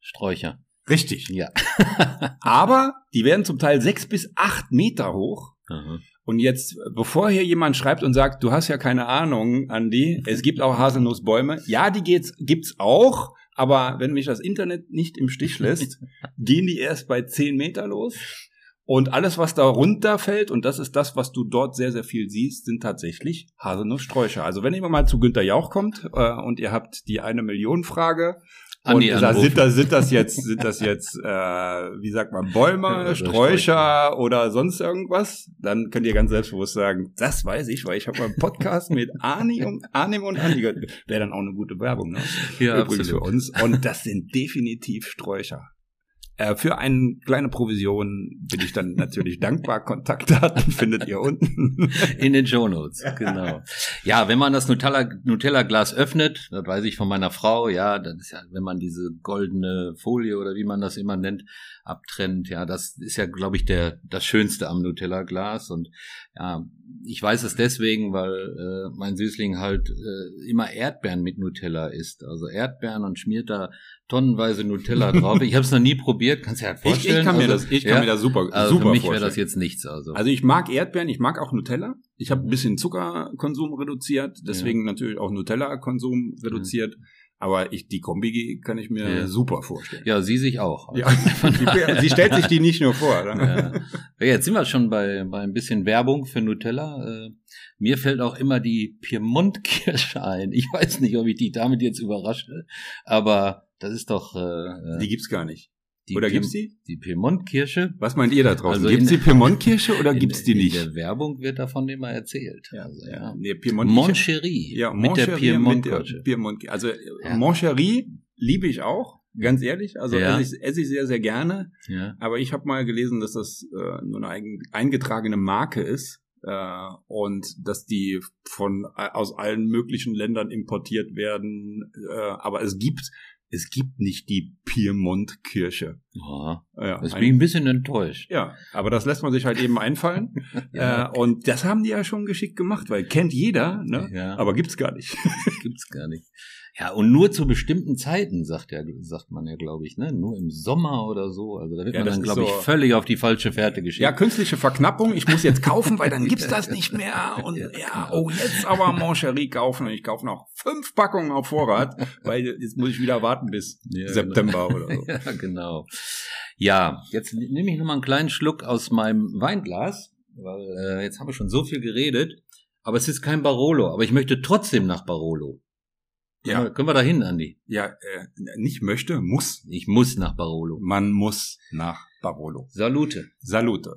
Sträucher. richtig. Ja. [laughs] Aber die werden zum Teil sechs bis acht Meter hoch. Aha. Und jetzt, bevor hier jemand schreibt und sagt, du hast ja keine Ahnung, Andi, es gibt auch Haselnussbäume. Ja, die geht's, gibt's auch, aber wenn mich das Internet nicht im Stich lässt, [laughs] gehen die erst bei zehn Meter los. Und alles, was da runterfällt, und das ist das, was du dort sehr, sehr viel siehst, sind tatsächlich Haselnusssträucher. Also wenn ihr mal zu Günter Jauch kommt äh, und ihr habt die eine Million Frage, und da sind das, sind das jetzt, sind das jetzt, äh, wie sagt man, Bäume, [laughs] Sträucher oder sonst irgendwas? Dann könnt ihr ganz selbstbewusst sagen, das weiß ich, weil ich habe mal einen Podcast mit Arnim und, Arnim und Andi gehört. Wäre dann auch eine gute Werbung, ne? Ja, Übrigens absolut. für uns. Und das sind definitiv Sträucher. Äh, für eine kleine Provision bin ich dann natürlich [laughs] dankbar. Kontaktdaten findet ihr unten. In den Shownotes, genau. Ja, wenn man das Nutella, Nutella-Glas öffnet, das weiß ich von meiner Frau, ja, das ist ja, wenn man diese goldene Folie oder wie man das immer nennt, abtrennt, ja, das ist ja, glaube ich, der, das Schönste am Nutella-Glas und ja, ich weiß es deswegen, weil äh, mein Süßling halt äh, immer Erdbeeren mit Nutella isst. Also Erdbeeren und schmiert da tonnenweise Nutella drauf. Ich habe es noch nie probiert, kannst du dir [laughs] halt Ich, vorstellen. ich kann mir also, das, ich kann ja, mir das super, also super für mich wäre vorstellen. das jetzt nichts. Also, Also ich mag Erdbeeren, ich mag auch Nutella. Ich habe ein bisschen Zuckerkonsum reduziert, deswegen natürlich auch Nutella-Konsum reduziert. Aber ich, die Kombi kann ich mir Ja. super vorstellen. ja, sie sich auch. Ja, [laughs] sie, stellt sich die nicht nur vor. Ja. Ja, jetzt sind wir schon bei, bei ein bisschen Werbung für Nutella. Äh, mir fällt auch immer die Piemont-Kirsche ein. Ich weiß nicht, ob ich die damit jetzt überrasche, aber das ist doch äh, Die gibt's gar nicht. Oder gibt's die? Die Piemont-Kirsche. Was meint ihr da draußen? Also gibt's in- die Piemontkirche oder In- gibt's die in nicht? der Werbung wird davon immer erzählt. Also, ja. Nee, Piemont Moncherie ja, mit der Piemont-Kirsche. Piemont also Ja. Moncherie liebe ich auch, ganz ehrlich. Also Ja. esse, ich, esse ich sehr, sehr gerne. Ja. Aber ich habe mal gelesen, dass das äh, nur eine eigen, eingetragene Marke ist äh, und dass die von äh, aus allen möglichen Ländern importiert werden. Äh, aber es gibt es gibt nicht die Piemont-Kirche. Ja, Ja, das ein- bin ich ein bisschen enttäuscht. ja, aber das lässt man sich halt eben einfallen. [laughs] Ja. äh, und das haben die ja schon geschickt gemacht, weil kennt jeder, ne? Ja. aber gibt's gar nicht. [laughs] gibt's gar nicht. Ja, und nur zu bestimmten Zeiten, sagt ja, sagt man ja, glaube ich, ne? Nur im Sommer oder so. Also da wird Ja, man dann, glaube ich, so- völlig auf die falsche Fährte geschickt. Ja, künstliche Verknappung. Ich muss jetzt kaufen, weil dann gibt's [laughs] das nicht mehr. Und Ja, ja, genau. oh, jetzt aber Moncherie kaufen. Und ich kaufe noch fünf Packungen auf Vorrat, weil jetzt muss ich wieder warten bis Ja, September oder so. ja, genau. Ja, jetzt nehme ich noch mal einen kleinen Schluck aus meinem Weinglas, weil äh, jetzt haben wir schon so viel geredet. Aber es ist kein Barolo. Aber ich möchte trotzdem nach Barolo. Können, Ja. wir, können wir da hin, Andi? Ja, äh, nicht möchte, muss. Ich muss nach Barolo. Man muss nach Barolo. Salute. Salute.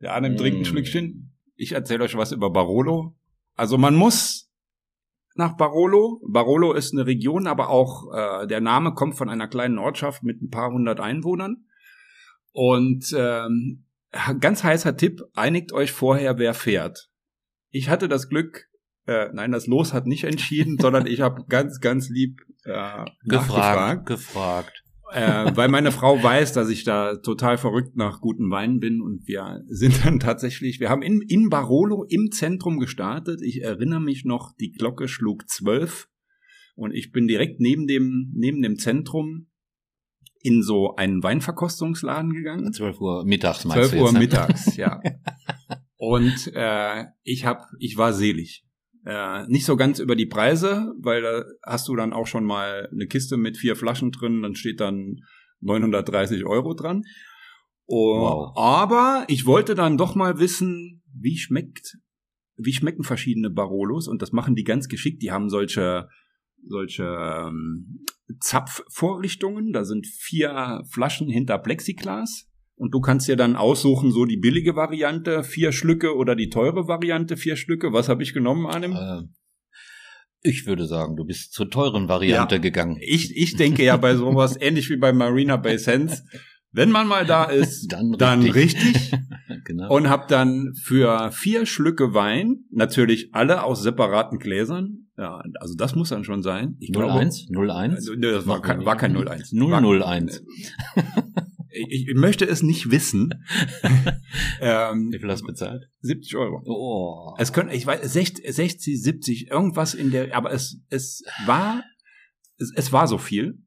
Der Arnim trinkt ein Mm. Schlückchen. Ich erzähle euch was über Barolo. Also man muss nach Barolo. Barolo ist eine Region, aber auch äh, der Name kommt von einer kleinen Ortschaft mit ein paar hundert Einwohnern. Und ähm, ganz heißer Tipp, einigt euch vorher, wer fährt. Ich hatte das Glück, äh, nein, das Los hat nicht entschieden, sondern ich habe [laughs] ganz, ganz lieb äh, nachgefragt Gefragt. Äh, weil meine Frau weiß, dass ich da total verrückt nach guten Weinen bin und wir sind dann tatsächlich, wir haben in, in Barolo im Zentrum gestartet. Ich erinnere mich noch, die Glocke schlug zwölf und ich bin direkt neben dem, neben dem Zentrum in so einen Weinverkostungsladen gegangen. 12 Uhr mittags meinst 12 du Uhr jetzt, ne? mittags, ja. [laughs] Und äh, ich hab, ich war selig. Äh, nicht so ganz über die Preise, weil da hast du dann auch schon mal eine Kiste mit vier Flaschen drin, dann steht dann 930 Euro dran. Oh, Wow. Aber ich wollte dann doch mal wissen, wie schmeckt, wie schmecken verschiedene Barolos und das machen die ganz geschickt. Die haben solche solche ähm, Zapfvorrichtungen. Da sind vier Flaschen hinter Plexiglas. Und du kannst dir dann aussuchen, so die billige Variante, vier Schlücke oder die teure Variante, vier Schlücke. Was habe ich genommen, Arnim? Äh, ich würde sagen, du bist zur teuren Variante Ja. gegangen. Ich, ich denke ja bei sowas, [laughs] ähnlich wie bei Marina Bay Sands, wenn man mal da ist, [laughs] Dann dann richtig. [laughs] genau. Und hab dann für vier Schlücke Wein, natürlich alle aus separaten Gläsern, ja, also das muss dann schon sein. Ich glaube, 01? 01? Äh, nee, das war kein, war kein 01. 001. Ich, ich möchte es nicht wissen. [laughs] ähm, Wie viel hast du bezahlt? 70 Euro. Oh. Es können, ich weiß, 60, 60, 70, irgendwas in der, aber es, es war, es, es war so viel.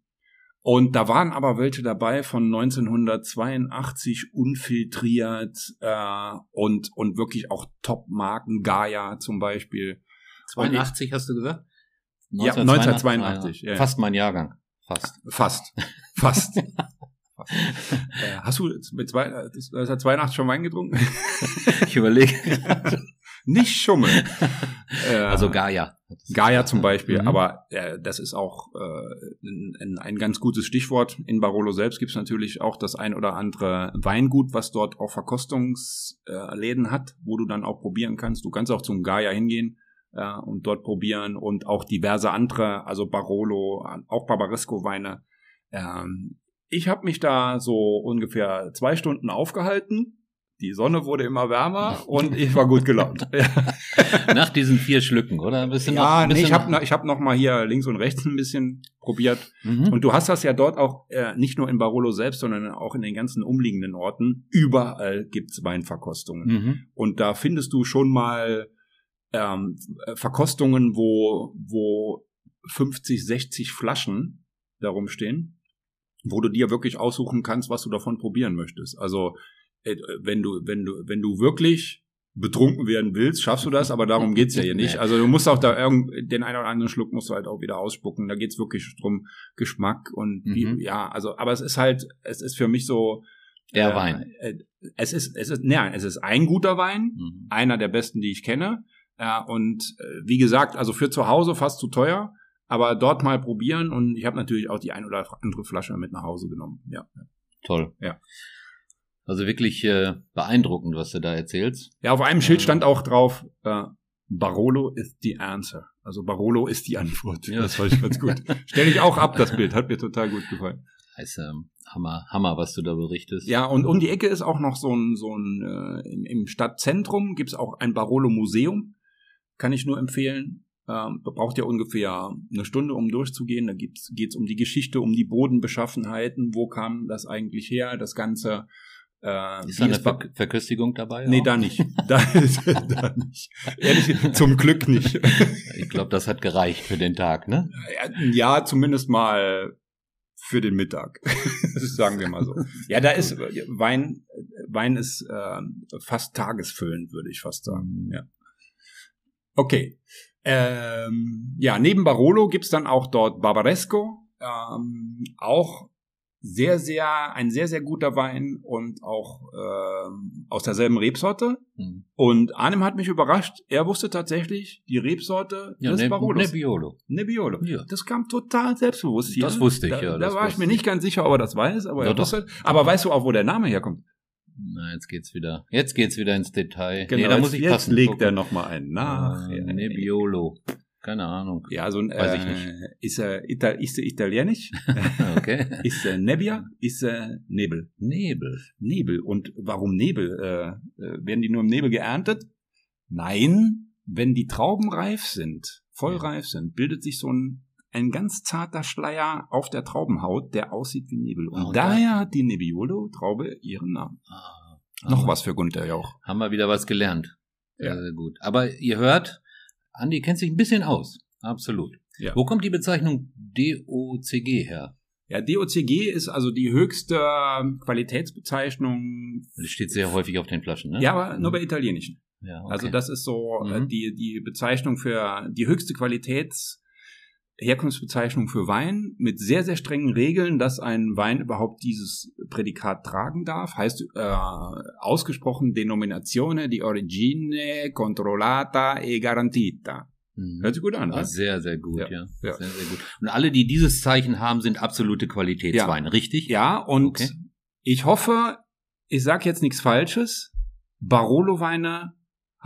Und da waren aber welche dabei von 1982 unfiltriert äh, und und wirklich auch Top-Marken, Gaia zum Beispiel. 82 hast du gesagt? Ja, 1982, ja, ja. Fast mein Jahrgang. Fast. Fast, fast. [laughs] [laughs] Äh, hast du mit zwei, äh, das- 1982 schon Wein getrunken? Ich überlege. [laughs] nicht schummeln. [laughs] äh, also Gaia. Gaia zum Beispiel, mhm. aber äh, das ist auch äh, ein, ein ganz gutes Stichwort. In Barolo selbst gibt es natürlich auch das ein oder andere Weingut, was dort auch Verkostungsläden hat, wo du dann auch probieren kannst. Du kannst auch zum Gaia hingehen äh, und dort probieren und auch diverse andere, also Barolo, auch Barbaresco-Weine. Ähm, ich habe mich da so ungefähr zwei Stunden aufgehalten die Sonne wurde immer wärmer [laughs] und ich war gut gelaunt. [laughs] Nach diesen vier Schlücken, oder? Ein bisschen ja, noch, nee, ich habe ich hab noch mal hier links und rechts ein bisschen probiert. Mhm. Und du hast das ja dort auch äh, nicht nur in Barolo selbst, sondern auch in den ganzen umliegenden Orten. Überall gibt's Weinverkostungen. Mhm. Und da findest du schon mal ähm, Verkostungen, wo, wo 50, 60 Flaschen darum stehen, wo du dir wirklich aussuchen kannst, was du davon probieren möchtest. Also äh, wenn du, wenn du, wenn du wirklich betrunken werden willst, schaffst du das, aber darum geht's ja hier nicht. [laughs] Also du musst auch da irgend, den einen oder anderen Schluck musst du halt auch wieder ausspucken. Da geht's wirklich drum Geschmack und wie, mhm. ja, also, aber es ist halt, es ist für mich so. Der äh, Wein. Äh, es ist, es ist, nein, es ist ein guter Wein, mhm. einer der besten, die ich kenne. Ja, und äh, wie gesagt, also für zu Hause fast zu teuer, aber dort mal probieren und ich habe natürlich auch die ein oder andere Flasche mit nach Hause genommen. Ja. Toll. Ja. Also wirklich äh, beeindruckend, was du da erzählst. Ja, auf einem Schild stand auch drauf, äh, Barolo ist die answer. Also Barolo ist die Antwort. Ja. Das fand ich ganz gut. Stell ich auch ab, das Bild. Hat mir total gut gefallen. Heißt, ähm, Hammer, Hammer, was du da berichtest. Ja, und um die Ecke ist auch noch so ein, so ein äh, im, im Stadtzentrum gibt's auch ein Barolo-Museum. Kann ich nur empfehlen. Ähm, braucht ja ungefähr eine Stunde, um durchzugehen. Da geht's geht's um die Geschichte, um die Bodenbeschaffenheiten. Wo kam das eigentlich her? Das Ganze äh, ist da eine Ver Verköstigung dabei? Nee, auch? da nicht. [laughs] Da, da nicht. Ehrlich, zum Glück nicht. [laughs] Ich glaube, das hat gereicht für den Tag, ne? Ja, zumindest mal für den Mittag. [laughs] sagen wir mal so. Ja, da ist Wein, Wein ist äh, fast tagesfüllend, würde ich fast sagen. Ja. Okay. Ähm, ja, neben Barolo gibt's dann auch dort Barbaresco, ähm, auch sehr, sehr, ein sehr, sehr guter Wein und auch äh, aus derselben Rebsorte. Mhm. Und Arnim hat mich überrascht. Er wusste tatsächlich die Rebsorte ja, des ne, Barolos. Nebbiolo. Nebbiolo. Ja. Das kam total selbstbewusst hier. Das wusste ich, da, ja. Da war ich mir nicht ganz sicher, ob er das weiß, aber ja, er wusste. Aber weißt du auch, wo der Name herkommt? Na, jetzt geht's wieder. Jetzt geht's wieder ins Detail. Genau, nee, da muss ich jetzt passen. legt er noch mal ein nach. Äh, Nebbiolo. Keine Ahnung. Ja, so ein, Weiß ich nicht. Äh, ist er Ital ist er italienisch? [laughs] okay. [laughs] ist er Nebbia? Ist er Nebel? Nebel. Nebel. Und warum Nebel? Äh, äh, werden die nur im Nebel geerntet? Nein, wenn die Trauben reif sind, voll ja. reif sind, bildet sich so ein ein ganz zarter Schleier auf der Traubenhaut, der aussieht wie Nebel. Und, oh, daher hat die Nebbiolo-Traube ihren Namen. Ah, Noch was für Gunther Jauch. Haben wir wieder was gelernt. Ja. Sehr, sehr gut. Aber ihr hört, Andi kennt sich ein bisschen aus. Absolut. Ja. Wo kommt die Bezeichnung DOCG her? Ja, DOCG ist also die höchste Qualitätsbezeichnung. Das steht sehr häufig auf den Flaschen, ne? Ja, aber nur bei italienischen. Ja, okay. Also das ist so äh, mhm. die, die Bezeichnung für die höchste Qualitäts Herkunftsbezeichnung für Wein mit sehr, sehr strengen Regeln, dass ein Wein überhaupt dieses Prädikat tragen darf. Heißt äh, ausgesprochen Denominazione di origine controllata e garantita. Mhm. Hört sich gut an, ne? Sehr, sehr gut, ja. ja. ja. Sehr, sehr gut. Und alle, die dieses Zeichen haben, sind absolute Qualitätsweine, ja. richtig? Ja, und okay. ich hoffe, ich sage jetzt nichts Falsches. Barolo-Weine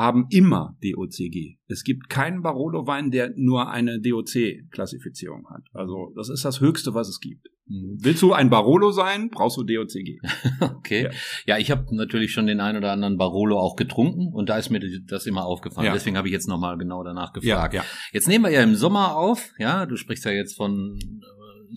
haben immer DOCG. Es gibt keinen Barolo-Wein, der nur eine DOC-Klassifizierung hat. Also das ist das Höchste, was es gibt. Mhm. Willst du ein Barolo sein, brauchst du DOCG. [laughs] okay. Ja, ja ich habe natürlich schon den einen oder anderen Barolo auch getrunken und da ist mir das immer aufgefallen. Ja. Deswegen habe ich jetzt nochmal genau danach gefragt. Ja, ja. Jetzt nehmen wir ja im Sommer auf, ja, du sprichst ja jetzt von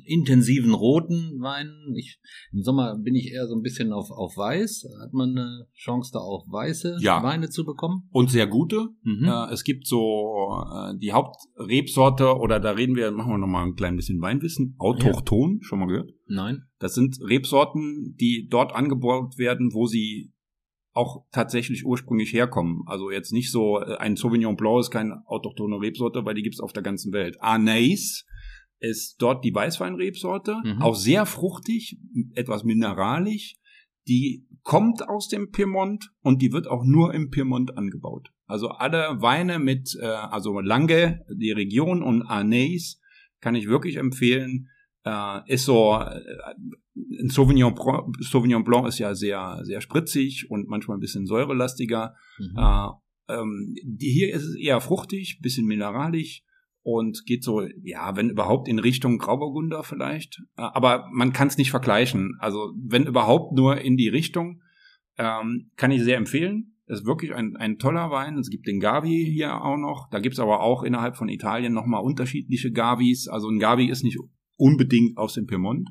intensiven roten Weinen. Ich, Im Sommer bin ich eher so ein bisschen auf, auf weiß. Hat man eine Chance, da auch weiße ja. Weine zu bekommen? Und sehr gute. Mhm. Äh, es gibt so äh, die Hauptrebsorte, oder da reden wir, machen wir nochmal ein klein bisschen Weinwissen. Autochton, ja. schon mal gehört? Nein. Das sind Rebsorten, die dort angebaut werden, wo sie auch tatsächlich ursprünglich herkommen. Also jetzt nicht so, äh, ein Sauvignon Blanc ist keine autochtone Rebsorte, weil die gibt's auf der ganzen Welt. Anais ist dort die Weißweinrebsorte, mhm. auch sehr fruchtig, etwas mineralisch. Die kommt aus dem Piemont und die wird auch nur im Piemont angebaut. Also alle Weine mit, äh, also Lange, die Region und Anais kann ich wirklich empfehlen. Äh, ist so, äh, ein Sauvignon, Sauvignon Blanc ist ja sehr, sehr spritzig und manchmal ein bisschen säurelastiger. Mhm. Äh, ähm, die, hier ist es eher fruchtig, bisschen mineralisch und geht so, ja, wenn überhaupt in Richtung Grauburgunder vielleicht. Äh, aber man kann es nicht vergleichen. Also wenn überhaupt nur in die Richtung, ähm, kann ich sehr empfehlen. Das ist wirklich ein, ein toller Wein. Es gibt den Gavi hier auch noch. Da gibt's aber auch innerhalb von Italien nochmal unterschiedliche Gavis. Also ein Gavi ist nicht unbedingt aus dem Piemont.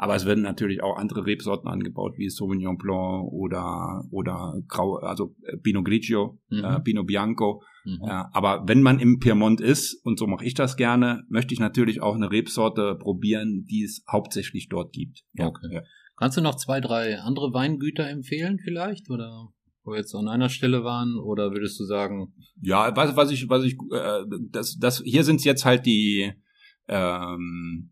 Aber es werden natürlich auch andere Rebsorten angebaut, wie Sauvignon Blanc oder, oder Grau, also äh, Pinot Grigio, mhm. äh, Pinot Bianco. Mhm. Äh, aber wenn man im Piemont ist, und so mache ich das gerne, möchte ich natürlich auch eine Rebsorte probieren, die es hauptsächlich dort gibt. Ja. Okay. Ja. Kannst du noch zwei, drei andere Weingüter empfehlen vielleicht? Oder wo wir jetzt an einer Stelle waren? Oder würdest du sagen? Ja, was, was ich, was ich, äh, das, das, hier sind jetzt halt die, ähm,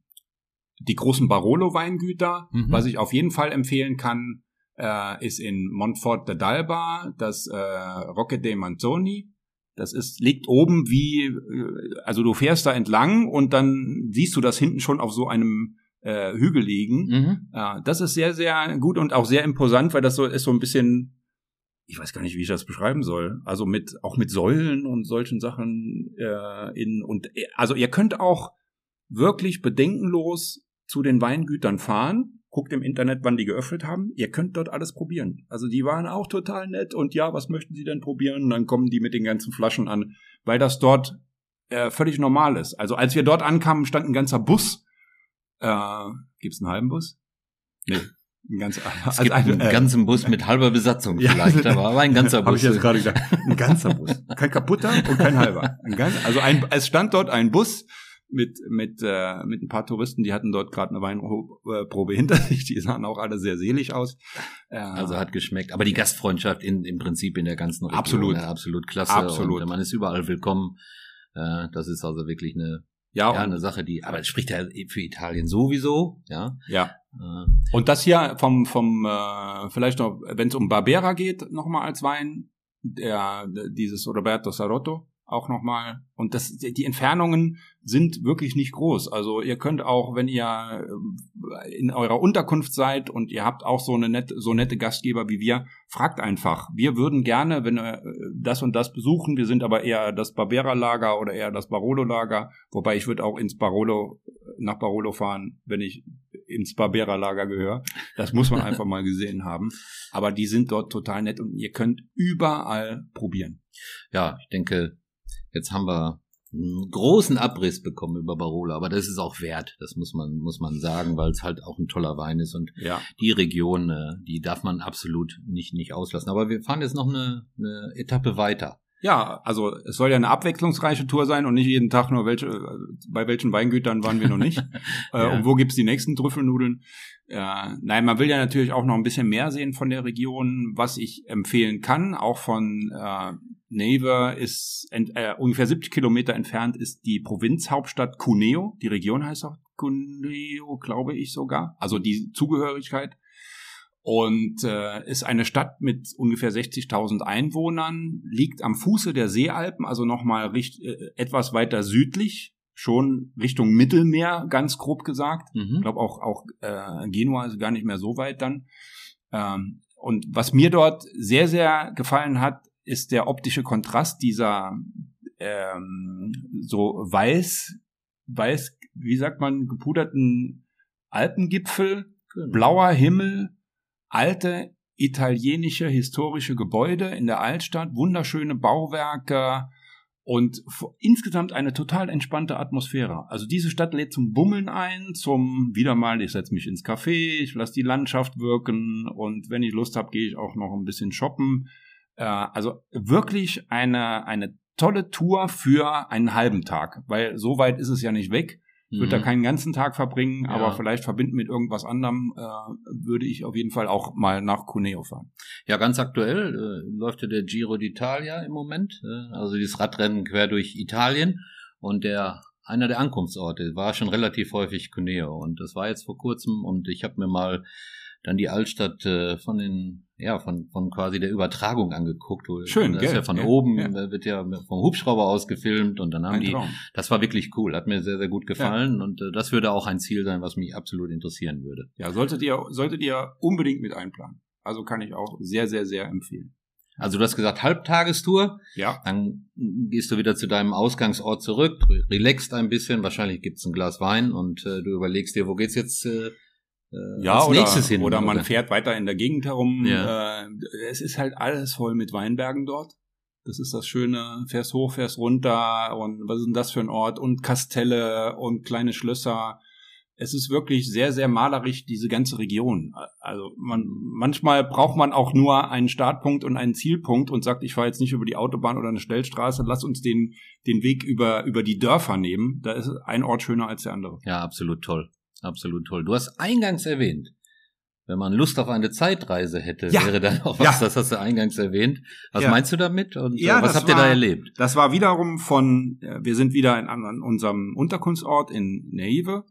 die großen Barolo-Weingüter. Mhm. Was ich auf jeden Fall empfehlen kann, äh, ist in Montfort de Dalba das äh, Rocche de Manzoni. Das ist, liegt oben wie, äh, also du fährst da entlang und dann siehst du das hinten schon auf so einem äh, Hügel liegen. Mhm. Äh, das ist sehr, sehr gut und auch sehr imposant, weil das so ist so ein bisschen, ich weiß gar nicht, wie ich das beschreiben soll. Also mit, auch mit Säulen und solchen Sachen äh, in, und, äh, also ihr könnt auch wirklich bedenkenlos zu den Weingütern fahren, guckt im Internet, wann die geöffnet haben. Ihr könnt dort alles probieren. Also die waren auch total nett und ja, was möchten Sie denn probieren? Und dann kommen die mit den ganzen Flaschen an, weil das dort äh, völlig normal ist. Also als wir dort ankamen, stand ein ganzer Bus. Äh, gibt's einen halben Bus? Nee. Ein ganz, [laughs] es also gibt einen äh, ganzen Bus mit halber Besatzung [laughs] vielleicht, ja, aber ein ganzer [laughs] Bus. Habe ich jetzt gerade gesagt. Ein ganzer Bus. Kein kaputter und kein halber. Ein ganz, also ein, es stand dort ein Bus mit mit äh, mit ein paar Touristen, die hatten dort gerade eine Weinprobe hinter sich, die sahen auch alle sehr selig aus. Äh, also hat geschmeckt, aber die Gastfreundschaft in, im Prinzip in der ganzen Region absolut, ja, absolut klasse absolut. und man ist überall willkommen. Äh, das ist also wirklich eine ja, ja eine Sache, die aber es spricht ja für Italien sowieso, ja. Ja. Äh, und das hier vom vom äh, vielleicht noch, wenn es um Barbera geht, nochmal als Wein, der dieses Roberto Sarotto auch nochmal. Und das, die Entfernungen sind wirklich nicht groß. Also ihr könnt auch, wenn ihr äh, in eurer Unterkunft seid und ihr habt auch so eine nette, so nette Gastgeber wie wir, fragt einfach. Wir würden gerne, wenn wir äh, das und das besuchen, wir sind aber eher das Barbera-Lager oder eher das Barolo-Lager, wobei ich würde auch ins Barolo, nach Barolo fahren, wenn ich ins Barbera-Lager gehöre. Das muss man einfach mal gesehen haben. Aber die sind dort total nett und ihr könnt überall probieren. Ja, ich denke, Jetzt haben wir einen großen Abriss bekommen über Barolo, aber das ist auch wert, das muss man, muss man sagen, weil es halt auch ein toller Wein ist und ja. die Region, äh, die darf man absolut nicht, nicht auslassen. Aber wir fahren jetzt noch eine, eine Etappe weiter. Ja, also es soll ja eine abwechslungsreiche Tour sein und nicht jeden Tag nur welche, bei welchen Weingütern waren wir noch nicht. [laughs] Äh, ja. Und wo gibt's die nächsten Trüffelnudeln? Ja, nein, man will ja natürlich auch noch ein bisschen mehr sehen von der Region, was ich empfehlen kann, auch von äh, Neighbor ist äh, ungefähr 70 Kilometer entfernt ist die Provinzhauptstadt Cuneo. Die Region heißt auch Cuneo, glaube ich sogar. Also die Zugehörigkeit. Und äh, ist eine Stadt mit ungefähr 60.000 Einwohnern, liegt am Fuße der Seealpen, also nochmal äh, etwas weiter südlich, schon Richtung Mittelmeer, ganz grob gesagt. Mhm. Ich glaube auch, auch äh, Genua ist gar nicht mehr so weit dann. Ähm, und was mir dort sehr, sehr gefallen hat, ist der optische Kontrast dieser ähm, so weiß, weiß, wie sagt man, gepuderten Alpengipfel, genau. blauer Himmel, alte italienische historische Gebäude in der Altstadt, wunderschöne Bauwerke und insgesamt eine total entspannte Atmosphäre. Also diese Stadt lädt zum Bummeln ein, zum wieder mal, ich setze mich ins Café, ich lasse die Landschaft wirken und wenn ich Lust habe, gehe ich auch noch ein bisschen shoppen. Äh, also wirklich eine, eine tolle Tour für einen halben Tag, weil so weit ist es ja nicht weg. Ich würde mhm. da keinen ganzen Tag verbringen, ja. aber vielleicht verbinden mit irgendwas anderem äh, würde ich auf jeden Fall auch mal nach Cuneo fahren. Ja, ganz aktuell äh, läuft ja der Giro d'Italia im Moment, äh, also dieses Radrennen quer durch Italien und der einer der Ankunftsorte war schon relativ häufig Cuneo und das war jetzt vor kurzem und ich habe mir mal dann die Altstadt äh, von den ja, von, von quasi der Übertragung angeguckt. Schön, das gell? ist ja von Ja, oben, ja. äh, wird ja vom Hubschrauber aus gefilmt und dann haben Ein die, Traum. das war wirklich cool, hat mir sehr, sehr gut gefallen und äh, das würde auch ein Ziel sein, was mich absolut interessieren würde. Ja, solltet ihr, solltet ihr unbedingt mit einplanen. Also kann ich auch sehr, sehr, sehr empfehlen. Also du hast gesagt Halbtagestour, Ja. dann gehst du wieder zu deinem Ausgangsort zurück, relaxst ein bisschen, wahrscheinlich gibt's ein Glas Wein und äh, du überlegst dir, wo geht's jetzt äh, äh, Ja, als oder, nächstes hin? oder man fährt weiter in der Gegend herum. Ja. Äh, es ist halt alles voll mit Weinbergen dort. Das ist das Schöne. Fährst hoch, fährst runter und was ist denn das für ein Ort? Und Kastelle und kleine Schlösser. Es ist wirklich sehr, sehr malerisch, diese ganze Region. Also man, manchmal braucht man auch nur einen Startpunkt und einen Zielpunkt und sagt, ich fahre jetzt nicht über die Autobahn oder eine Schnellstraße, lass uns den, den Weg über, über die Dörfer nehmen. Da ist ein Ort schöner als der andere. Ja, absolut toll. Absolut toll. Du hast eingangs erwähnt, wenn man Lust auf eine Zeitreise hätte, Ja. wäre dann auch Ja. was, das hast du eingangs erwähnt. Was Ja. meinst du damit und Ja, äh, was das habt ihr da war- erlebt? Das war wiederum von, äh, wir sind wieder in, an unserem Unterkunftsort in Neive.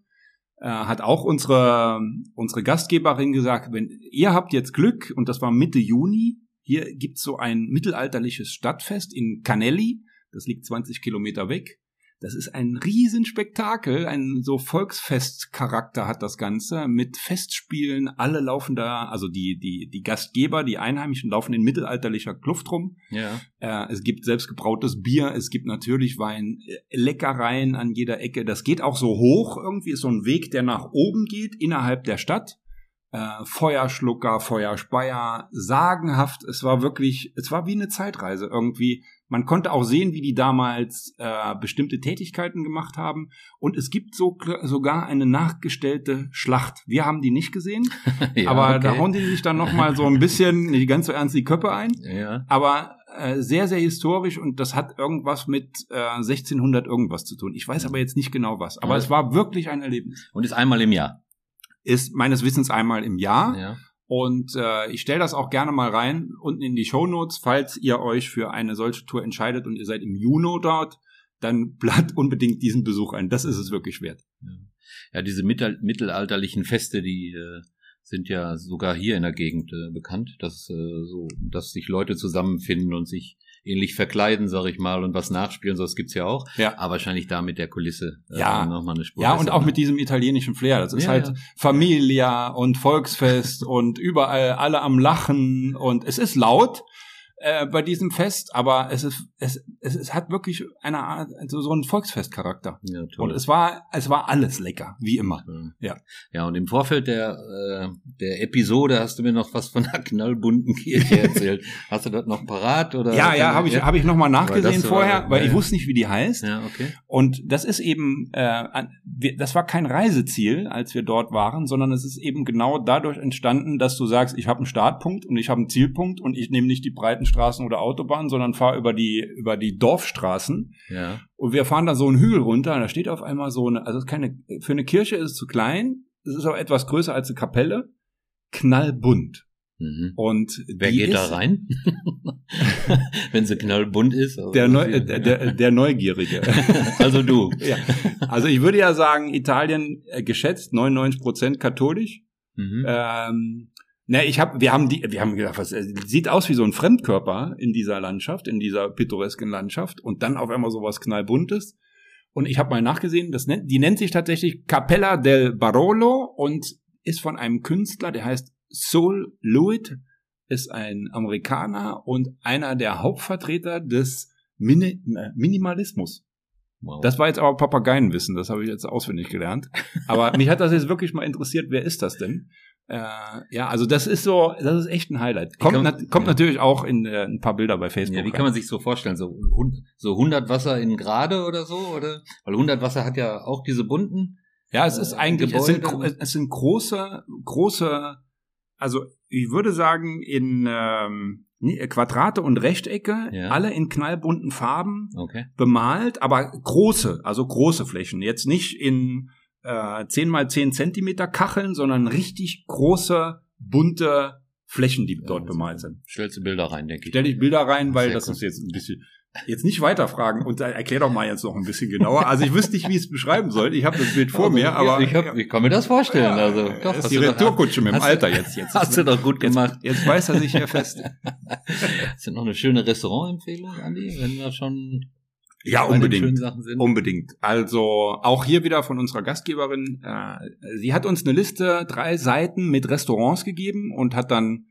Äh, hat auch unsere, unsere Gastgeberin gesagt, wenn ihr habt jetzt Glück, und das war Mitte Juni, hier gibt's so ein mittelalterliches Stadtfest in Canelli, das liegt 20 Kilometer weg. Das ist ein Riesenspektakel, ein so Volksfestcharakter hat das Ganze mit Festspielen. Alle laufen da, also die, die, die Gastgeber, die Einheimischen laufen in mittelalterlicher Kluft rum. Ja. Äh, es gibt selbstgebrautes Bier, es gibt natürlich Wein, äh, Leckereien an jeder Ecke. Das geht auch so hoch. Irgendwie ist so ein Weg, der nach oben geht, innerhalb der Stadt. Äh, Feuerschlucker, Feuerspeier, sagenhaft. Es war wirklich, es war wie eine Zeitreise irgendwie. Man konnte auch sehen, wie die damals äh, bestimmte Tätigkeiten gemacht haben. Und es gibt so, sogar eine nachgestellte Schlacht. Wir haben die nicht gesehen, [laughs] ja aber okay. da hauen die sich dann noch mal so ein bisschen, [laughs] nicht ganz so ernst, die Köpfe ein Ja. aber äh, sehr, sehr historisch und das hat irgendwas mit äh, 1600 irgendwas zu tun. Ich weiß aber jetzt nicht genau was. Aber Ja. es war wirklich ein Erlebnis. Und ist einmal im Jahr. Ist meines Wissens einmal im Jahr Ja. Und äh, ich stelle das auch gerne mal rein unten in die Shownotes, falls ihr euch für eine solche Tour entscheidet und ihr seid im Juni dort, dann [laughs] plant unbedingt diesen Besuch ein. Das ist es wirklich wert. Ja, diese mittel mittelalterlichen Feste, die äh, sind ja sogar hier in der Gegend äh, bekannt, dass äh, so, dass sich Leute zusammenfinden und sich ähnlich verkleiden, sag ich mal, und was nachspielen, so das gibt's ja auch. Ja. Aber wahrscheinlich da mit der Kulisse äh, Ja. nochmal eine Spur. Ja, und auch ne? mit diesem italienischen Flair. Das ist Ja, halt ja. Familia und Volksfest [laughs] und überall alle am Lachen und es ist laut äh, bei diesem Fest, aber es ist es, es, es hat wirklich eine Art also so einen Volksfestcharakter. Ja, Und toll. es war es war alles lecker, wie immer. Ja. Ja, und im Vorfeld der, äh, der Episode hast du mir noch was von einer knallbunten Kirche erzählt. [laughs] hast du das noch parat? Oder Ja, ja, habe ich habe ich noch mal nachgesehen das war- vorher, weil ja, ich wusste nicht, wie die heißt. Ja, okay. Und das ist eben, äh, das war kein Reiseziel, als wir dort waren, sondern es ist eben genau dadurch entstanden, dass du sagst, ich habe einen Startpunkt und ich habe einen Zielpunkt und ich nehme nicht die breiten Straßen oder Autobahnen, sondern fahre über die über die Dorfstraßen Ja. und wir fahren da so einen Hügel runter und da steht auf einmal so eine, also es ist keine, für eine Kirche ist es zu klein, es ist aber etwas größer als eine Kapelle, knallbunt. Mhm. Und Wer geht da ist- rein? [laughs] Wenn sie knallbunt ist. Also Der, Neu äh, der, der Neugierige. [laughs] also du. ja. Also ich würde ja sagen, Italien äh, geschätzt 99 Prozent katholisch. Mhm. Ähm, ne, ich habe, wir haben die, wir haben gedacht, was äh, sieht aus wie so ein Fremdkörper in dieser Landschaft, in dieser pittoresken Landschaft und dann auf einmal sowas knallbuntes. Und ich habe mal nachgesehen, das nennt, die nennt sich tatsächlich Capella del Barolo und ist von einem Künstler, der heißt Sol Lewitt, ist ein Amerikaner und einer der Hauptvertreter des Mini äh, Minimalismus. Wow. Das war jetzt aber Papageienwissen, das habe ich jetzt auswendig gelernt. Aber mich hat das jetzt wirklich mal interessiert, wer ist das denn? Äh, ja, also das ist so, das ist echt ein Highlight. Kommt, kann- nat kommt ja. natürlich auch in äh, ein paar Bilder bei Facebook. ja, wie rein. kann man sich so vorstellen? So, so 100 Wasser in Grade oder so? Oder? Weil 100 Wasser hat ja auch diese bunten. Ja, es ist äh, eigentlich, es sind, es sind große, große, also ich würde sagen in ähm, Quadrate und Rechtecke, Ja. alle in knallbunten Farben Okay. bemalt, aber große, also große Flächen. Jetzt nicht in äh, 10 mal 10 Zentimeter Kacheln, sondern richtig große, bunte Flächen, die dort also bemalt sind. Stellst du Bilder rein, denke ich. Stell dich Bilder rein, weil Sehr das cool. ist jetzt ein bisschen, jetzt nicht weiterfragen und erklär doch mal jetzt noch ein bisschen genauer. Also ich wüsste nicht, wie ich es beschreiben soll. Ich habe das Bild vor Also, mir, aber ich, hab, ich kann mir das vorstellen. Ja, also, das hast ist die doch- Retourkutsche mit dem Alter jetzt. jetzt [laughs] Hast du doch gut gemacht. Jetzt, jetzt weiß er sich hier fest. [laughs] Hast du noch eine schöne Restaurantempfehlung, Andi, wenn wir schon Ja, unbedingt. Unbedingt. Also auch hier wieder von unserer Gastgeberin. Äh, sie hat uns eine Liste, drei Seiten mit Restaurants gegeben und hat dann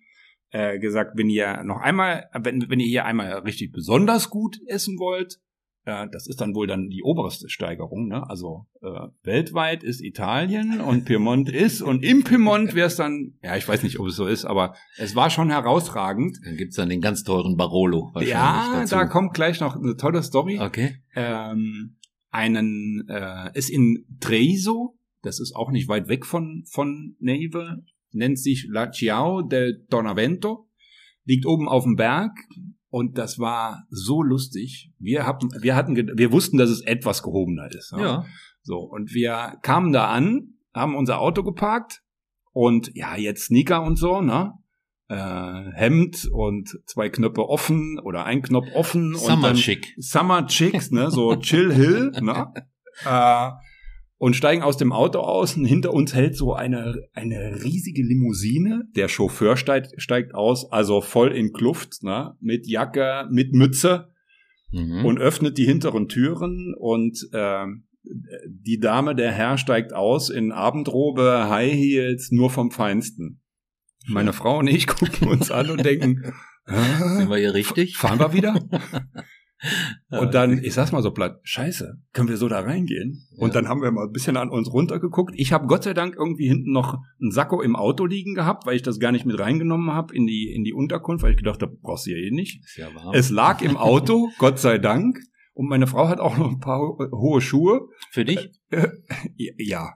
äh, gesagt, wenn ihr noch einmal, wenn, wenn ihr hier einmal richtig besonders gut essen wollt, äh, das ist dann wohl dann die oberste Steigerung. Ne? Also äh, weltweit ist Italien und Piemont [laughs] ist und im Piemont wäre es dann, ja, ich weiß nicht, ob es so ist, aber es war schon herausragend. Dann gibt's dann den ganz teuren Barolo wahrscheinlich Ja, dazu. da kommt gleich noch eine tolle Story Okay. ähm, einen äh, ist in Treviso, das ist auch nicht weit weg von von Neve, nennt sich La Ciao del Donavento, liegt oben auf dem Berg und das war so lustig. Wir hatten wir hatten wir wussten, dass es etwas gehobener ist. Ja. So und wir kamen da an, haben unser Auto geparkt und ja, jetzt Sneaker und so, ne? Äh, Hemd und zwei Knöpfe offen oder ein Knopf offen und Summer dann Chic. Summer Chicks, ne, so Chill Hill, ne? [laughs] Äh, und steigen aus dem Auto aus und hinter uns hält so eine, eine riesige Limousine. Der Chauffeur steigt, steigt aus, also voll in Kluft, ne, mit Jacke, mit Mütze Mhm. und öffnet die hinteren Türen und ähm, die Dame, der Herr steigt aus in Abendrobe, High Heels, nur vom Feinsten. Meine Frau und ich gucken uns an und denken, [laughs] Sind äh, wir hier richtig? fahren wir wieder? [laughs] Und dann, ich sag's mal so platt, scheiße, können wir so da reingehen? Und Ja. dann haben wir mal ein bisschen an uns runtergeguckt. Ich habe Gott sei Dank irgendwie hinten noch einen Sakko im Auto liegen gehabt, weil ich das gar nicht mit reingenommen habe in die, in die Unterkunft, weil ich gedacht habe, brauchst du ja eh nicht. ist ja warm. Es lag im [laughs] Auto, Gott sei Dank. Und meine Frau hat auch noch ein paar ho- hohe Schuhe. Für dich? Ja.